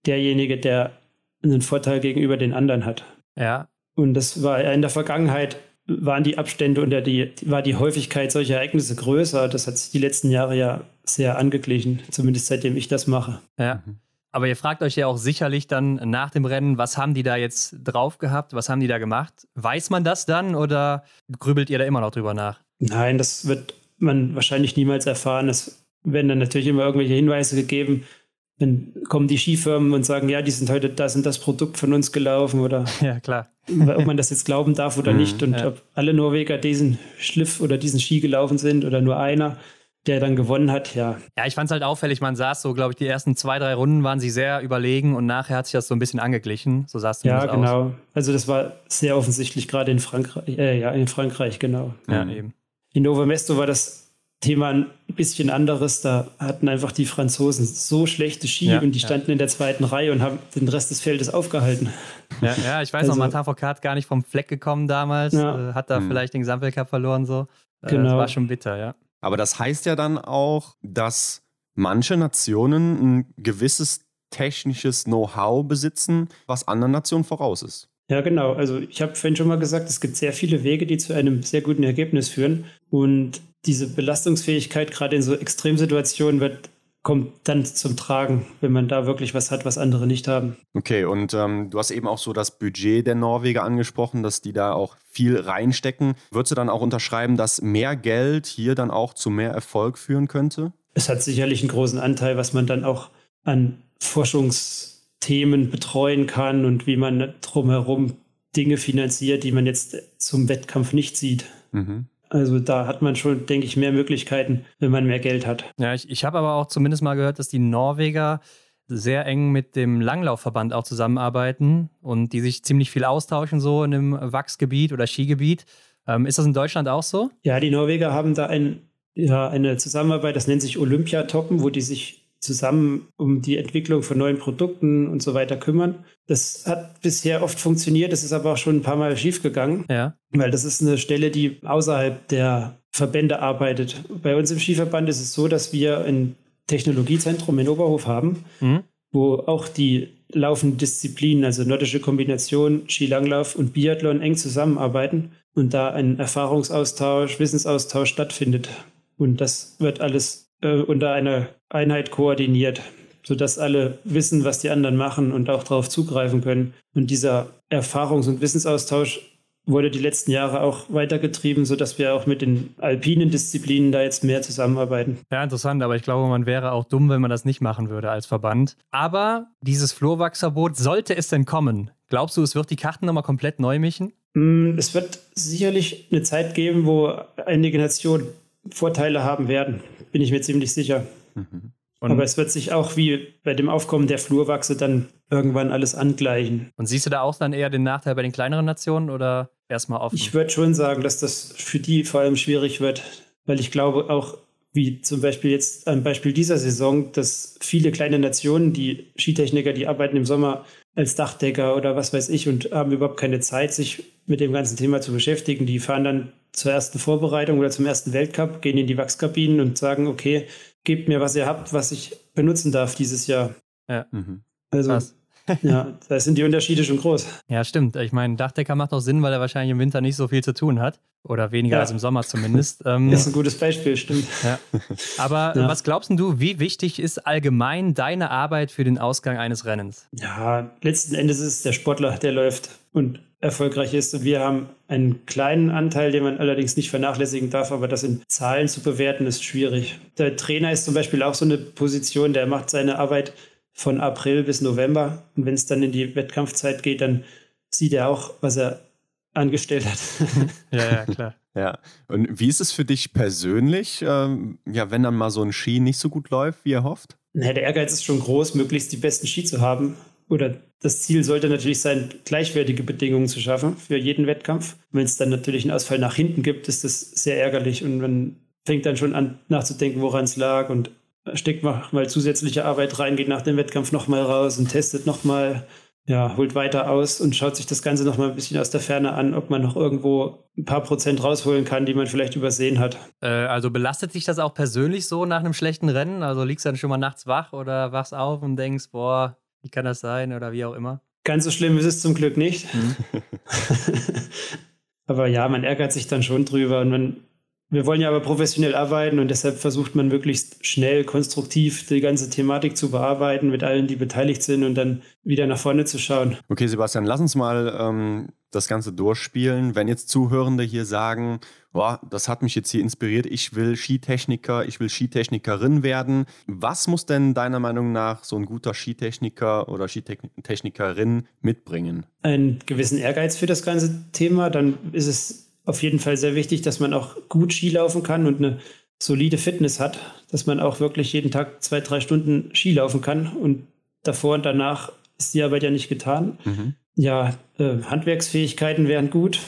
derjenige, der einen Vorteil gegenüber den anderen hat. Ja. Und das war in der Vergangenheit waren die Abstände und die, war die Häufigkeit solcher Ereignisse größer. Das hat sich die letzten Jahre ja sehr angeglichen, zumindest seitdem ich das mache. Ja. Aber ihr fragt euch ja auch sicherlich dann nach dem Rennen, was haben die da jetzt drauf gehabt? Was haben die da gemacht? Weiß man das dann oder grübelt ihr da immer noch drüber nach? Nein, das wird man wahrscheinlich niemals erfahren. Es werden dann natürlich immer irgendwelche Hinweise gegeben, dann kommen die Skifirmen und sagen, ja, die sind heute das und das Produkt von uns gelaufen oder ja, klar. ob man das jetzt glauben darf oder mhm, nicht und ja. ob alle Norweger diesen Schliff oder diesen Ski gelaufen sind oder nur einer. der dann gewonnen hat, ja. Ja, ich fand es halt auffällig, man saß so, glaube ich, die ersten zwei, drei Runden waren sie sehr überlegen und nachher hat sich das so ein bisschen angeglichen. So es Ja, genau. Aus. Also das war sehr offensichtlich, gerade in Frankreich, äh, ja, in Frankreich, genau. Ja, eben. In Novo Mesto war das Thema ein bisschen anderes. Da hatten einfach die Franzosen so schlechte Ski ja, und die standen ja. in der zweiten Reihe und haben den Rest des Feldes aufgehalten. Ja, ja ich weiß also, noch, Martin Foucault gar nicht vom Fleck gekommen damals, ja. äh, hat da hm. vielleicht den Gesamtweltcup verloren so. Äh, genau. Das war schon bitter, ja. Aber das heißt ja dann auch, dass manche Nationen ein gewisses technisches Know-how besitzen, was anderen Nationen voraus ist. Ja, genau. Also ich habe vorhin schon mal gesagt, es gibt sehr viele Wege, die zu einem sehr guten Ergebnis führen. Und diese Belastungsfähigkeit gerade in so Extremsituationen wird kommt dann zum Tragen, wenn man da wirklich was hat, was andere nicht haben. Okay, und ähm, du hast eben auch so das Budget der Norweger angesprochen, dass die da auch viel reinstecken. Würdest du dann auch unterschreiben, dass mehr Geld hier dann auch zu mehr Erfolg führen könnte? Es hat sicherlich einen großen Anteil, was man dann auch an Forschungsthemen betreuen kann und wie man drumherum Dinge finanziert, die man jetzt zum Wettkampf nicht sieht. Mhm. Also da hat man schon, denke ich, mehr Möglichkeiten, wenn man mehr Geld hat. Ja, ich, ich habe aber auch zumindest mal gehört, dass die Norweger sehr eng mit dem Langlaufverband auch zusammenarbeiten und die sich ziemlich viel austauschen, so in dem Wachsgebiet oder Skigebiet. Ähm, ist das in Deutschland auch so? Ja, die Norweger haben da ein, ja, eine Zusammenarbeit, das nennt sich Olympiatoppen, wo die sich zusammen um die Entwicklung von neuen Produkten und so weiter kümmern. Das hat bisher oft funktioniert, das ist aber auch schon ein paar Mal schiefgegangen, ja. weil das ist eine Stelle, die außerhalb der Verbände arbeitet. Bei uns im Skiverband ist es so, dass wir ein Technologiezentrum in Oberhof haben, mhm. wo auch die laufenden Disziplinen, also nordische Kombination, Skilanglauf und Biathlon eng zusammenarbeiten und da ein Erfahrungsaustausch, Wissensaustausch stattfindet. Und das wird alles äh, unter einer Einheit koordiniert, sodass alle wissen, was die anderen machen und auch darauf zugreifen können. Und dieser Erfahrungs- und Wissensaustausch wurde die letzten Jahre auch weitergetrieben, sodass wir auch mit den alpinen Disziplinen da jetzt mehr zusammenarbeiten. Ja, interessant, aber ich glaube, man wäre auch dumm, wenn man das nicht machen würde als Verband. Aber dieses Flurwachsverbot, sollte es denn kommen? Glaubst du, es wird die Karten nochmal komplett neu mischen? Mm, es wird sicherlich eine Zeit geben, wo einige Nationen Vorteile haben werden bin ich mir ziemlich sicher. Mhm. Aber es wird sich auch wie bei dem Aufkommen der Flurwachse dann irgendwann alles angleichen. Und siehst du da auch dann eher den Nachteil bei den kleineren Nationen oder erstmal offen? Ich würde schon sagen, dass das für die vor allem schwierig wird, weil ich glaube auch, wie zum Beispiel jetzt am Beispiel dieser Saison, dass viele kleine Nationen, die Skitechniker, die arbeiten im Sommer als Dachdecker oder was weiß ich und haben überhaupt keine Zeit, sich mit dem ganzen Thema zu beschäftigen. Die fahren dann zur ersten Vorbereitung oder zum ersten Weltcup, gehen in die Wachskabinen und sagen, okay, gebt mir, was ihr habt, was ich benutzen darf dieses Jahr. Ja. Mhm. Also, Krass. ja, da sind die Unterschiede schon groß. Ja, stimmt. Ich meine, Dachdecker macht auch Sinn, weil er wahrscheinlich im Winter nicht so viel zu tun hat. Oder weniger ja. als im Sommer zumindest. Ähm, das ist ein gutes Beispiel, stimmt. Ja. Aber ja. was glaubst du, wie wichtig ist allgemein deine Arbeit für den Ausgang eines Rennens? Ja, letzten Endes ist es der Sportler, der läuft. Und erfolgreich ist. Und wir haben einen kleinen Anteil, den man allerdings nicht vernachlässigen darf, aber das in Zahlen zu bewerten, ist schwierig. Der Trainer ist zum Beispiel auch so eine Position, der macht seine Arbeit von April bis November. Und wenn es dann in die Wettkampfzeit geht, dann sieht er auch, was er angestellt hat. ja, ja, klar. Ja, und wie ist es für dich persönlich, ähm, ja, wenn dann mal so ein Ski nicht so gut läuft, wie er hofft? Na, der Ehrgeiz ist schon groß, möglichst die besten Ski zu haben oder das Ziel sollte natürlich sein, gleichwertige Bedingungen zu schaffen für jeden Wettkampf. Wenn es dann natürlich einen Ausfall nach hinten gibt, ist das sehr ärgerlich und man fängt dann schon an nachzudenken, woran es lag und steckt mal zusätzliche Arbeit rein, geht nach dem Wettkampf nochmal raus und testet nochmal, ja, holt weiter aus und schaut sich das Ganze nochmal ein bisschen aus der Ferne an, ob man noch irgendwo ein paar Prozent rausholen kann, die man vielleicht übersehen hat. Äh, also belastet sich das auch persönlich so nach einem schlechten Rennen? Also liegst du dann schon mal nachts wach oder wachst auf und denkst, boah, wie kann das sein oder wie auch immer? Ganz so schlimm ist es zum Glück nicht. Mhm. aber ja, man ärgert sich dann schon drüber und man, wir wollen ja aber professionell arbeiten und deshalb versucht man möglichst schnell, konstruktiv die ganze Thematik zu bearbeiten mit allen, die beteiligt sind und dann wieder nach vorne zu schauen. Okay, Sebastian, lass uns mal ähm, das Ganze durchspielen. Wenn jetzt Zuhörende hier sagen, boah, das hat mich jetzt hier inspiriert, ich will Skitechniker, ich will Skitechnikerin werden. Was muss denn deiner Meinung nach so ein guter Skitechniker oder Skitechnikerin mitbringen? Einen gewissen Ehrgeiz für das ganze Thema. Dann ist es auf jeden Fall sehr wichtig, dass man auch gut Ski laufen kann und eine solide Fitness hat, dass man auch wirklich jeden Tag zwei, drei Stunden Ski laufen kann und davor und danach ist die Arbeit ja nicht getan. Mhm. Ja, äh, Handwerksfähigkeiten wären gut,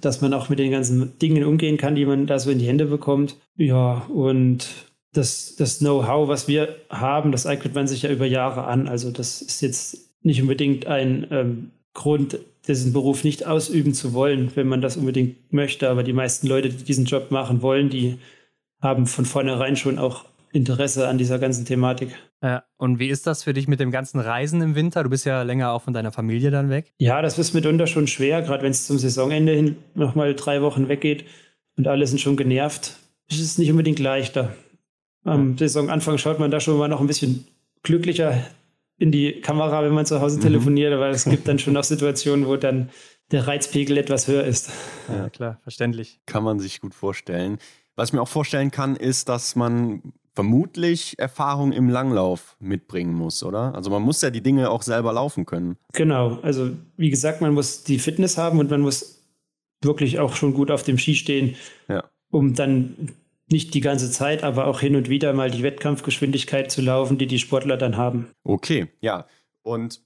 dass man auch mit den ganzen Dingen umgehen kann, die man da so in die Hände bekommt. Ja, und das, das Know-how, was wir haben, das eignet man sich ja über Jahre an. Also das ist jetzt nicht unbedingt ein ähm, Grund, diesen Beruf nicht ausüben zu wollen, wenn man das unbedingt möchte. Aber die meisten Leute, die diesen Job machen wollen, die haben von vornherein schon auch Interesse an dieser ganzen Thematik. Ja, und wie ist das für dich mit dem ganzen Reisen im Winter? Du bist ja länger auch von deiner Familie dann weg. Ja, das ist mitunter schon schwer, gerade wenn es zum Saisonende hin nochmal drei Wochen weggeht und alle sind schon genervt. Es ist nicht unbedingt leichter. Am ja. Saisonanfang schaut man da schon mal noch ein bisschen glücklicher in die Kamera, wenn man zu Hause mhm. telefoniert, aber es gibt dann schon auch Situationen, wo dann der Reizpegel etwas höher ist. Ja, klar, verständlich. Kann man sich gut vorstellen. Was ich mir auch vorstellen kann, ist, dass man vermutlich Erfahrung im Langlauf mitbringen muss, oder? Also man muss ja die Dinge auch selber laufen können. Genau, also wie gesagt, man muss die Fitness haben und man muss wirklich auch schon gut auf dem Ski stehen, ja. um dann nicht die ganze Zeit, aber auch hin und wieder mal die Wettkampfgeschwindigkeit zu laufen, die die Sportler dann haben. Okay, ja. Und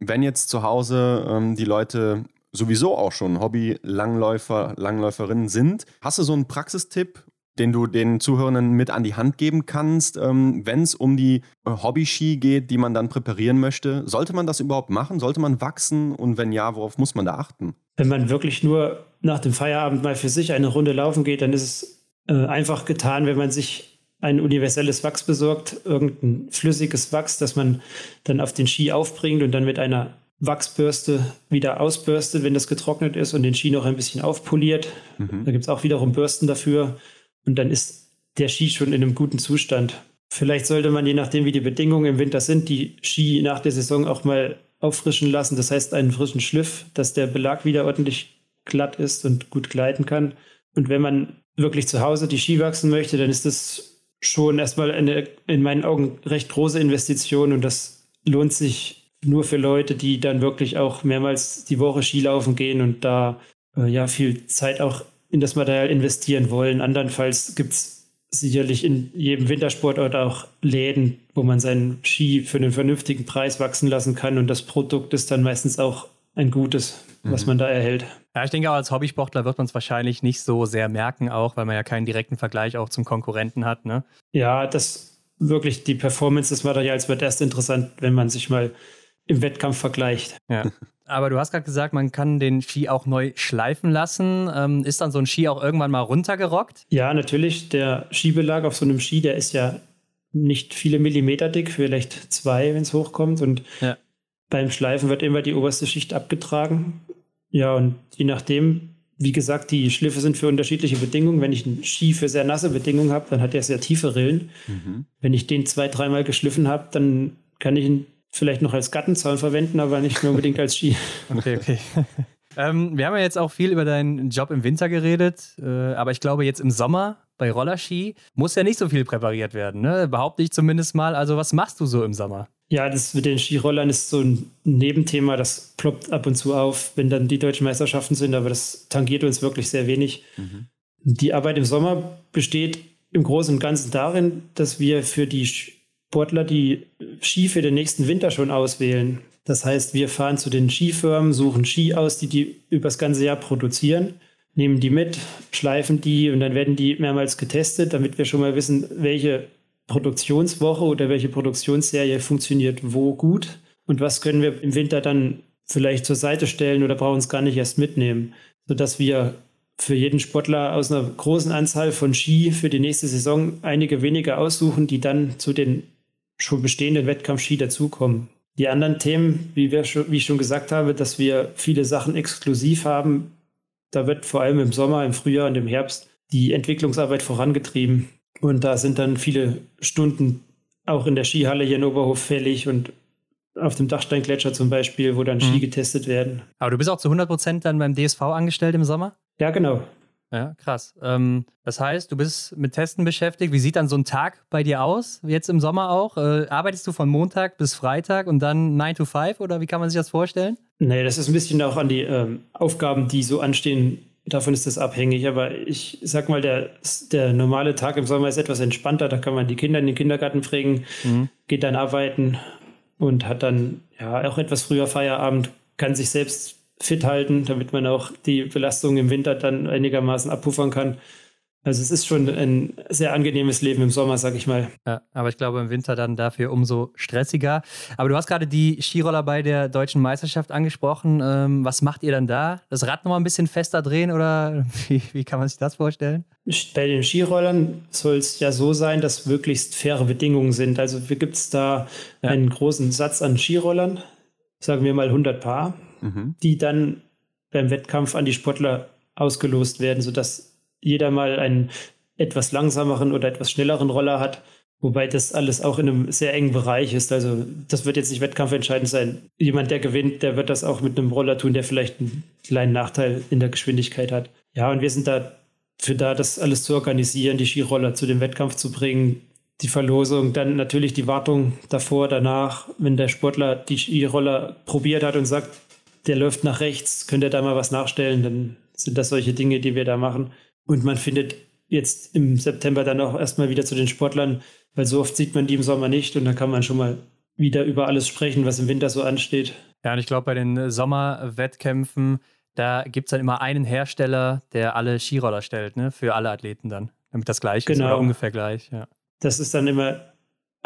wenn jetzt zu Hause ähm, die Leute sowieso auch schon Hobby-Langläufer, Langläuferinnen sind, hast du so einen Praxistipp, den du den Zuhörenden mit an die Hand geben kannst, ähm, wenn es um die äh, Hobby-Ski geht, die man dann präparieren möchte? Sollte man das überhaupt machen? Sollte man wachsen? Und wenn ja, worauf muss man da achten? Wenn man wirklich nur nach dem Feierabend mal für sich eine Runde laufen geht, dann ist es äh, einfach getan, wenn man sich ein universelles Wachs besorgt, irgendein flüssiges Wachs, das man dann auf den Ski aufbringt und dann mit einer Wachsbürste wieder ausbürstet, wenn das getrocknet ist und den Ski noch ein bisschen aufpoliert. Mhm. Da gibt es auch wiederum Bürsten dafür und dann ist der Ski schon in einem guten Zustand. Vielleicht sollte man, je nachdem, wie die Bedingungen im Winter sind, die Ski nach der Saison auch mal auffrischen lassen. Das heißt, einen frischen Schliff, dass der Belag wieder ordentlich glatt ist und gut gleiten kann. Und wenn man wirklich zu Hause die Ski wachsen möchte, dann ist das schon erstmal eine in meinen Augen recht große Investition und das lohnt sich nur für Leute, die dann wirklich auch mehrmals die Woche Skilaufen gehen und da äh, ja viel Zeit auch in das Material investieren wollen. Andernfalls gibt es sicherlich in jedem Wintersportort auch Läden, wo man seinen Ski für einen vernünftigen Preis wachsen lassen kann und das Produkt ist dann meistens auch ein gutes, was mhm. man da erhält. Ja, ich denke auch als Hobbysportler wird man es wahrscheinlich nicht so sehr merken, auch weil man ja keinen direkten Vergleich auch zum Konkurrenten hat. Ne? Ja, das wirklich die Performance des Materials wird erst interessant, wenn man sich mal im Wettkampf vergleicht. Ja. Aber du hast gerade gesagt, man kann den Ski auch neu schleifen lassen. Ähm, ist dann so ein Ski auch irgendwann mal runtergerockt? Ja, natürlich. Der Skibelag auf so einem Ski, der ist ja nicht viele Millimeter dick, vielleicht zwei, wenn es hochkommt. Und ja. beim Schleifen wird immer die oberste Schicht abgetragen. Ja, und je nachdem, wie gesagt, die Schliffe sind für unterschiedliche Bedingungen. Wenn ich einen Ski für sehr nasse Bedingungen habe, dann hat er sehr tiefe Rillen. Mhm. Wenn ich den zwei, dreimal geschliffen habe, dann kann ich ihn vielleicht noch als Gattenzaun verwenden, aber nicht mehr unbedingt als Ski. Okay, okay. ähm, wir haben ja jetzt auch viel über deinen Job im Winter geredet, äh, aber ich glaube, jetzt im Sommer bei Rollerski muss ja nicht so viel präpariert werden, ne? Behaupte ich zumindest mal. Also, was machst du so im Sommer? Ja, das mit den Skirollern ist so ein Nebenthema, das ploppt ab und zu auf, wenn dann die deutschen Meisterschaften sind, aber das tangiert uns wirklich sehr wenig. Mhm. Die Arbeit im Sommer besteht im Großen und Ganzen darin, dass wir für die Sportler die Ski für den nächsten Winter schon auswählen. Das heißt, wir fahren zu den Skifirmen, suchen Ski aus, die die übers ganze Jahr produzieren, nehmen die mit, schleifen die und dann werden die mehrmals getestet, damit wir schon mal wissen, welche Produktionswoche oder welche Produktionsserie funktioniert wo gut und was können wir im Winter dann vielleicht zur Seite stellen oder brauchen es gar nicht erst mitnehmen, sodass wir für jeden Sportler aus einer großen Anzahl von Ski für die nächste Saison einige wenige aussuchen, die dann zu den schon bestehenden Wettkampfski dazukommen. Die anderen Themen, wie, wir schon, wie ich schon gesagt habe, dass wir viele Sachen exklusiv haben, da wird vor allem im Sommer, im Frühjahr und im Herbst die Entwicklungsarbeit vorangetrieben. Und da sind dann viele Stunden auch in der Skihalle hier in Oberhof fällig und auf dem Dachsteingletscher zum Beispiel, wo dann Ski mhm. getestet werden. Aber du bist auch zu 100 Prozent dann beim DSV angestellt im Sommer? Ja, genau. Ja, krass. Ähm, das heißt, du bist mit Testen beschäftigt. Wie sieht dann so ein Tag bei dir aus? Jetzt im Sommer auch? Äh, arbeitest du von Montag bis Freitag und dann 9 to 5 oder wie kann man sich das vorstellen? Nee, das ist ein bisschen auch an die ähm, Aufgaben, die so anstehen, davon ist das abhängig. Aber ich sag mal, der, der normale Tag im Sommer ist etwas entspannter. Da kann man die Kinder in den Kindergarten pflegen, mhm. geht dann arbeiten und hat dann ja auch etwas früher Feierabend, kann sich selbst fit halten, damit man auch die Belastung im Winter dann einigermaßen abpuffern kann. Also es ist schon ein sehr angenehmes Leben im Sommer, sag ich mal. Ja, aber ich glaube im Winter dann dafür umso stressiger. Aber du hast gerade die Skiroller bei der deutschen Meisterschaft angesprochen. Ähm, was macht ihr dann da? Das Rad nochmal ein bisschen fester drehen oder wie, wie kann man sich das vorstellen? Bei den Skirollern soll es ja so sein, dass möglichst faire Bedingungen sind. Also gibt es da ja. einen großen Satz an Skirollern, sagen wir mal 100 Paar, mhm. die dann beim Wettkampf an die Sportler ausgelost werden, sodass jeder mal einen etwas langsameren oder etwas schnelleren Roller hat. Wobei das alles auch in einem sehr engen Bereich ist. Also das wird jetzt nicht wettkampfentscheidend sein. Jemand, der gewinnt, der wird das auch mit einem Roller tun, der vielleicht einen kleinen Nachteil in der Geschwindigkeit hat. Ja, und wir sind da für da, das alles zu organisieren, die Skiroller zu dem Wettkampf zu bringen, die Verlosung, dann natürlich die Wartung davor, danach, wenn der Sportler die Skiroller probiert hat und sagt, der läuft nach rechts, könnt ihr da mal was nachstellen, dann sind das solche Dinge, die wir da machen. Und man findet jetzt im September dann auch erstmal wieder zu den Sportlern, weil so oft sieht man die im Sommer nicht und da kann man schon mal wieder über alles sprechen, was im Winter so ansteht. Ja, und ich glaube, bei den Sommerwettkämpfen, da gibt es dann immer einen Hersteller, der alle Skiroller stellt, ne? Für alle Athleten dann. Damit das gleich genau. ist oder ungefähr gleich, ja. Das ist dann immer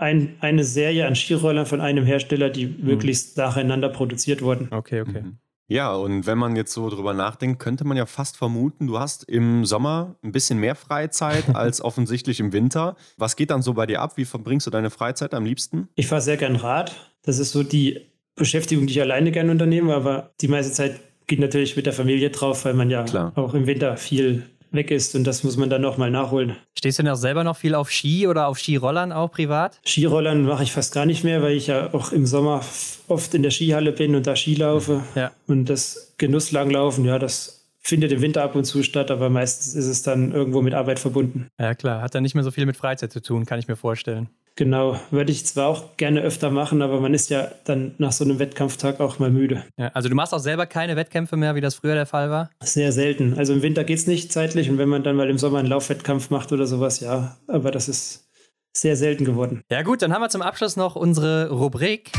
ein, eine Serie an Skirollern von einem Hersteller, die mhm. möglichst nacheinander produziert wurden. Okay, okay. Mhm. Ja, und wenn man jetzt so drüber nachdenkt, könnte man ja fast vermuten, du hast im Sommer ein bisschen mehr Freizeit als offensichtlich im Winter. Was geht dann so bei dir ab? Wie verbringst du deine Freizeit am liebsten? Ich fahre sehr gern Rad. Das ist so die Beschäftigung, die ich alleine gerne unternehme, aber die meiste Zeit geht natürlich mit der Familie drauf, weil man ja Klar. auch im Winter viel weg ist und das muss man dann nochmal nachholen. Stehst du denn auch selber noch viel auf Ski oder auf Skirollern auch privat? Skirollern mache ich fast gar nicht mehr, weil ich ja auch im Sommer oft in der Skihalle bin und da Ski laufe. Ja. Und das Genusslanglaufen, ja, das findet im Winter ab und zu statt, aber meistens ist es dann irgendwo mit Arbeit verbunden. Ja klar, hat dann nicht mehr so viel mit Freizeit zu tun, kann ich mir vorstellen. Genau, würde ich zwar auch gerne öfter machen, aber man ist ja dann nach so einem Wettkampftag auch mal müde. Ja, also du machst auch selber keine Wettkämpfe mehr, wie das früher der Fall war? Sehr selten. Also im Winter geht es nicht zeitlich und wenn man dann mal im Sommer einen Laufwettkampf macht oder sowas, ja, aber das ist sehr selten geworden. Ja gut, dann haben wir zum Abschluss noch unsere Rubrik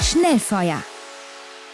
Schnellfeuer.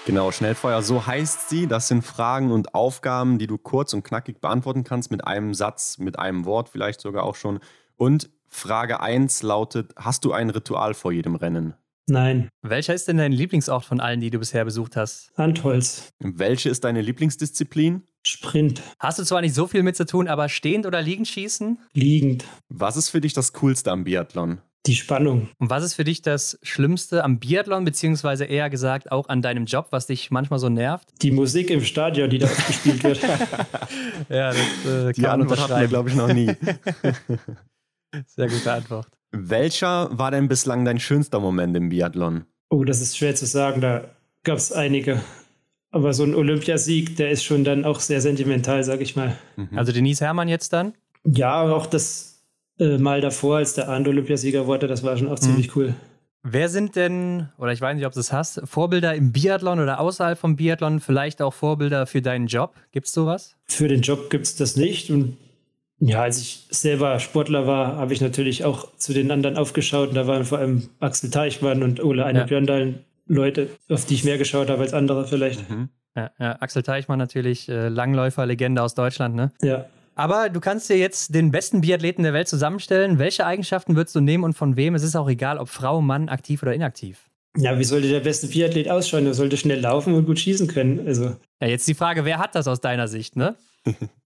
Genau, Schnellfeuer, so heißt sie. Das sind Fragen und Aufgaben, die du kurz und knackig beantworten kannst mit einem Satz, mit einem Wort vielleicht sogar auch schon. Und Frage 1 lautet: Hast du ein Ritual vor jedem Rennen? Nein. Welcher ist denn dein Lieblingsort von allen, die du bisher besucht hast? Antholz. Welche ist deine Lieblingsdisziplin? Sprint. Hast du zwar nicht so viel mit zu tun, aber stehend oder liegend schießen? Liegend. Was ist für dich das Coolste am Biathlon? Die Spannung. Und was ist für dich das Schlimmste am Biathlon, beziehungsweise eher gesagt auch an deinem Job, was dich manchmal so nervt? Die Musik im Stadion, die da gespielt wird. ja, das äh, die Antwort hatten wir, glaube ich, noch nie. Sehr gute Antwort. Welcher war denn bislang dein schönster Moment im Biathlon? Oh, das ist schwer zu sagen. Da gab es einige. Aber so ein Olympiasieg, der ist schon dann auch sehr sentimental, sag ich mal. Mhm. Also Denise Herrmann jetzt dann? Ja, auch das äh, Mal davor, als der Arndt Olympiasieger wurde, das war schon auch mhm. ziemlich cool. Wer sind denn, oder ich weiß nicht, ob du es hast, Vorbilder im Biathlon oder außerhalb vom Biathlon, vielleicht auch Vorbilder für deinen Job? Gibt es sowas? Für den Job gibt es das nicht. Und ja, als ich selber Sportler war, habe ich natürlich auch zu den anderen aufgeschaut. Und da waren vor allem Axel Teichmann und Ole Eine ja. Björndal Leute, auf die ich mehr geschaut habe als andere vielleicht. Mhm. Ja, ja, Axel Teichmann natürlich, äh, Langläufer, Legende aus Deutschland, ne? Ja. Aber du kannst dir jetzt den besten Biathleten der Welt zusammenstellen. Welche Eigenschaften würdest du nehmen und von wem? Es ist auch egal, ob Frau, Mann, aktiv oder inaktiv. Ja, wie sollte der beste Biathlet ausschauen? Er sollte schnell laufen und gut schießen können. Also. Ja, jetzt die Frage, wer hat das aus deiner Sicht, ne?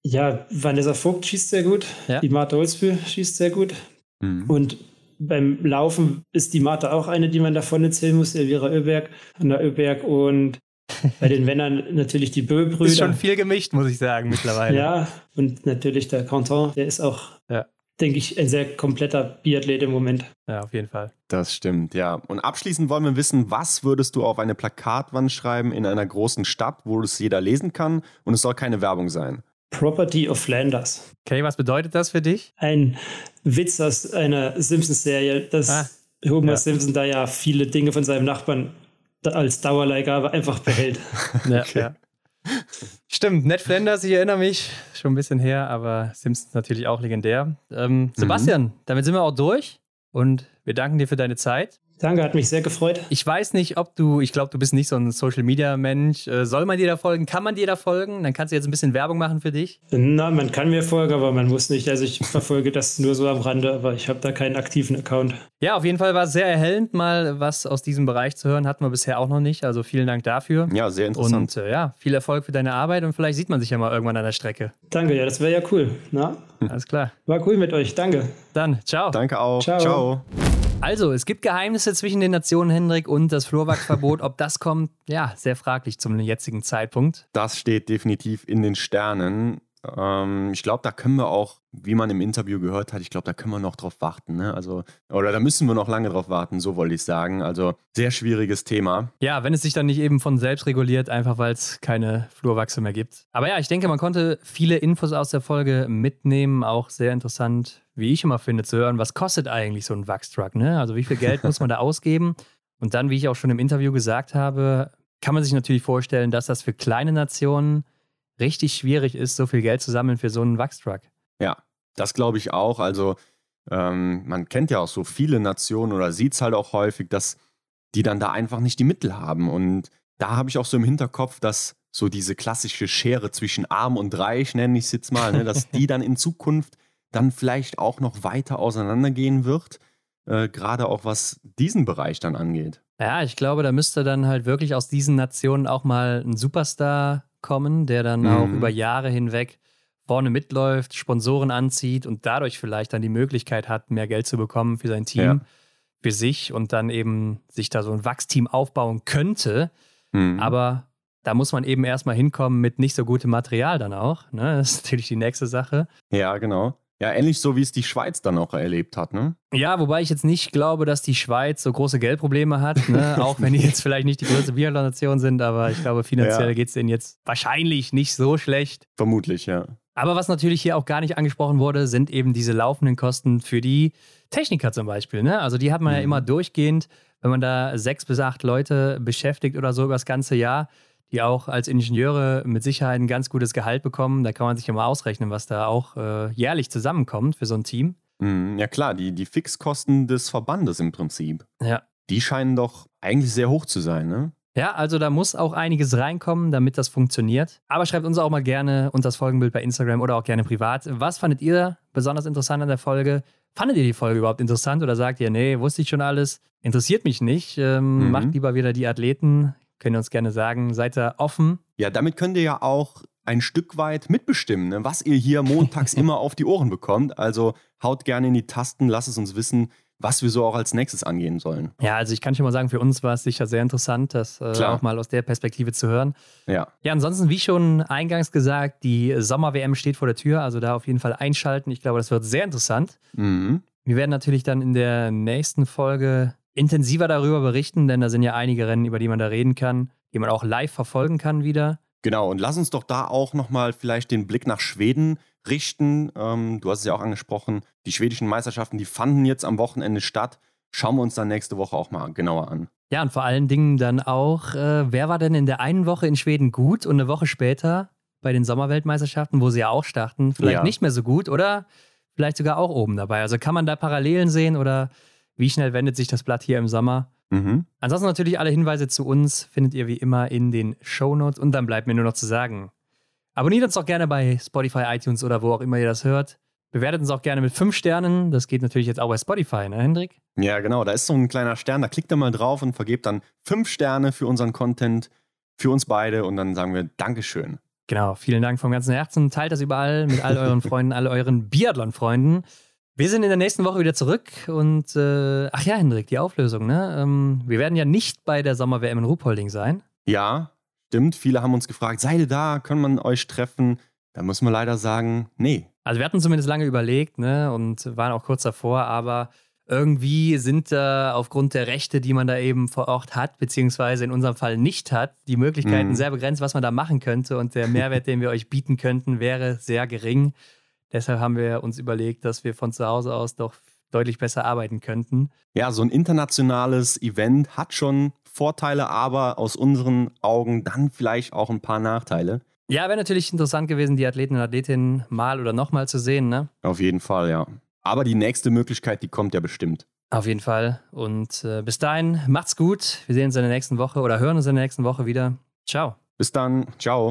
Ja, Vanessa Vogt schießt sehr gut. Ja. Die Martha Holzbühl schießt sehr gut. Mhm. Und beim Laufen ist die Martha auch eine, die man davon erzählen muss, Elvira Oeberg, Anna Oeberg und bei den Männern natürlich die Bö-Brüder. Ist schon viel gemischt, muss ich sagen, mittlerweile. ja, und natürlich der Canton, der ist auch ja denke ich, ein sehr kompletter Biathlet im Moment. Ja, auf jeden Fall. Das stimmt, ja. Und abschließend wollen wir wissen, was würdest du auf eine Plakatwand schreiben in einer großen Stadt, wo es jeder lesen kann und es soll keine Werbung sein? Property of Flanders. Okay, was bedeutet das für dich? Ein Witz aus einer Simpsons-Serie, dass ah, Homer ja. Simpson da ja viele Dinge von seinem Nachbarn als Dauerleihgabe einfach behält. ja, okay. ja. Stimmt, Ned Flanders, ich erinnere mich, schon ein bisschen her, aber Simpsons natürlich auch legendär. Ähm, mhm. Sebastian, mhm. damit sind wir auch durch und wir danken dir für deine Zeit. Danke, hat mich sehr gefreut. Ich weiß nicht, ob du, ich glaube, du bist nicht so ein Social Media Mensch. Äh, soll man dir da folgen? Kann man dir da folgen? Dann kannst du jetzt ein bisschen Werbung machen für dich. Na, man kann mir folgen, aber man muss nicht. Also ich verfolge das nur so am Rande, aber ich habe da keinen aktiven Account. Ja, auf jeden Fall war es sehr erhellend, mal was aus diesem Bereich zu hören. Hatten wir bisher auch noch nicht. Also vielen Dank dafür. Ja, sehr interessant. Und äh, ja, viel Erfolg für deine Arbeit und vielleicht sieht man sich ja mal irgendwann an der Strecke. Danke, ja, das wäre ja cool. Na? Alles klar. War cool mit euch. Danke. Dann, ciao. Danke auch. Ciao. ciao. Also, es gibt Geheimnisse zwischen den Nationen, Hendrik, und das Flurwachsverbot. Ob das kommt, ja, sehr fraglich zum jetzigen Zeitpunkt. Das steht definitiv in den Sternen. Ähm, ich glaube, da können wir auch, wie man im Interview gehört hat, ich glaube, da können wir noch drauf warten. Ne? Also, oder da müssen wir noch lange drauf warten, so wollte ich sagen. Also, sehr schwieriges Thema. Ja, wenn es sich dann nicht eben von selbst reguliert, einfach weil es keine Flurwachse mehr gibt. Aber ja, ich denke, man konnte viele Infos aus der Folge mitnehmen. Auch sehr interessant, wie ich immer finde, zu hören, was kostet eigentlich so ein Wachstruck? Ne? Also, wie viel Geld muss man da ausgeben? Und dann, wie ich auch schon im Interview gesagt habe, kann man sich natürlich vorstellen, dass das für kleine Nationen richtig schwierig ist, so viel Geld zu sammeln für so einen Wachstruck. Ja, das glaube ich auch. Also ähm, man kennt ja auch so viele Nationen oder sieht es halt auch häufig, dass die dann da einfach nicht die Mittel haben. Und da habe ich auch so im Hinterkopf, dass so diese klassische Schere zwischen arm und reich, nenne ich es jetzt mal, ne, dass die dann in Zukunft dann vielleicht auch noch weiter auseinandergehen wird, äh, gerade auch was diesen Bereich dann angeht. Ja, ich glaube, da müsste dann halt wirklich aus diesen Nationen auch mal ein Superstar kommen, der dann mhm. auch über Jahre hinweg vorne mitläuft, Sponsoren anzieht und dadurch vielleicht dann die Möglichkeit hat, mehr Geld zu bekommen für sein Team, ja. für sich und dann eben sich da so ein Wachsteam aufbauen könnte. Mhm. Aber da muss man eben erstmal hinkommen mit nicht so gutem Material dann auch. Ne? Das ist natürlich die nächste Sache. Ja, genau. Ja, ähnlich so wie es die Schweiz dann auch erlebt hat, ne? Ja, wobei ich jetzt nicht glaube, dass die Schweiz so große Geldprobleme hat, ne? auch wenn die jetzt vielleicht nicht die größte Biathlon-Nation sind, aber ich glaube, finanziell ja. geht es denen jetzt wahrscheinlich nicht so schlecht. Vermutlich, ja. Aber was natürlich hier auch gar nicht angesprochen wurde, sind eben diese laufenden Kosten für die Techniker zum Beispiel. Ne? Also die hat man mhm. ja immer durchgehend, wenn man da sechs bis acht Leute beschäftigt oder so über das ganze Jahr die auch als Ingenieure mit Sicherheit ein ganz gutes Gehalt bekommen. Da kann man sich ja mal ausrechnen, was da auch äh, jährlich zusammenkommt für so ein Team. Mhm, ja klar, die, die Fixkosten des Verbandes im Prinzip. Ja. Die scheinen doch eigentlich sehr hoch zu sein, ne? Ja, also da muss auch einiges reinkommen, damit das funktioniert. Aber schreibt uns auch mal gerne unter das Folgenbild bei Instagram oder auch gerne privat. Was fandet ihr besonders interessant an der Folge? Fandet ihr die Folge überhaupt interessant oder sagt ihr, nee, wusste ich schon alles, interessiert mich nicht, ähm, mhm. macht lieber wieder die Athleten? Könnt ihr uns gerne sagen, seid ihr offen? Ja, damit könnt ihr ja auch ein Stück weit mitbestimmen, ne? was ihr hier montags immer auf die Ohren bekommt. Also haut gerne in die Tasten, lasst es uns wissen, was wir so auch als nächstes angehen sollen. Ja, also ich kann schon mal sagen, für uns war es sicher sehr interessant, das äh, auch mal aus der Perspektive zu hören. Ja. Ja, ansonsten, wie schon eingangs gesagt, die Sommer-WM steht vor der Tür, also da auf jeden Fall einschalten. Ich glaube, das wird sehr interessant. Mhm. Wir werden natürlich dann in der nächsten Folge intensiver darüber berichten, denn da sind ja einige Rennen, über die man da reden kann, die man auch live verfolgen kann wieder. Genau, und lass uns doch da auch nochmal vielleicht den Blick nach Schweden richten. Ähm, du hast es ja auch angesprochen, die schwedischen Meisterschaften, die fanden jetzt am Wochenende statt. Schauen wir uns dann nächste Woche auch mal genauer an. Ja, und vor allen Dingen dann auch, äh, wer war denn in der einen Woche in Schweden gut und eine Woche später bei den Sommerweltmeisterschaften, wo sie ja auch starten, vielleicht ja. nicht mehr so gut oder vielleicht sogar auch oben dabei. Also kann man da Parallelen sehen oder wie schnell wendet sich das Blatt hier im Sommer? Mhm. Ansonsten natürlich alle Hinweise zu uns findet ihr wie immer in den Show Notes und dann bleibt mir nur noch zu sagen, abonniert uns doch gerne bei Spotify, iTunes oder wo auch immer ihr das hört. Bewertet uns auch gerne mit fünf Sternen. Das geht natürlich jetzt auch bei Spotify, ne, Hendrik? Ja, genau. Da ist so ein kleiner Stern. Da klickt ihr mal drauf und vergebt dann fünf Sterne für unseren Content, für uns beide. Und dann sagen wir Dankeschön. Genau. Vielen Dank vom ganzen Herzen. Teilt das überall mit all euren Freunden, all euren Biathlon-Freunden. Wir sind in der nächsten Woche wieder zurück und äh, ach ja, Hendrik, die Auflösung, ne? Ähm, wir werden ja nicht bei der Sommer-WM in Ruhpolding sein. Ja, stimmt. Viele haben uns gefragt, seid ihr da? Können man euch treffen? Da muss man leider sagen, nee. Also wir hatten zumindest lange überlegt, ne? Und waren auch kurz davor, aber irgendwie sind da aufgrund der Rechte, die man da eben vor Ort hat, beziehungsweise in unserem Fall nicht hat, die Möglichkeiten mhm. sehr begrenzt, was man da machen könnte. Und der Mehrwert, den wir euch bieten könnten, wäre sehr gering. Deshalb haben wir uns überlegt, dass wir von zu Hause aus doch deutlich besser arbeiten könnten. Ja, so ein internationales Event hat schon Vorteile, aber aus unseren Augen dann vielleicht auch ein paar Nachteile. Ja, wäre natürlich interessant gewesen, die Athleten und Athletinnen mal oder nochmal zu sehen, ne? Auf jeden Fall, ja. Aber die nächste Möglichkeit, die kommt ja bestimmt. Auf jeden Fall. Und äh, bis dahin, macht's gut. Wir sehen uns in der nächsten Woche oder hören uns in der nächsten Woche wieder. Ciao. Bis dann. Ciao.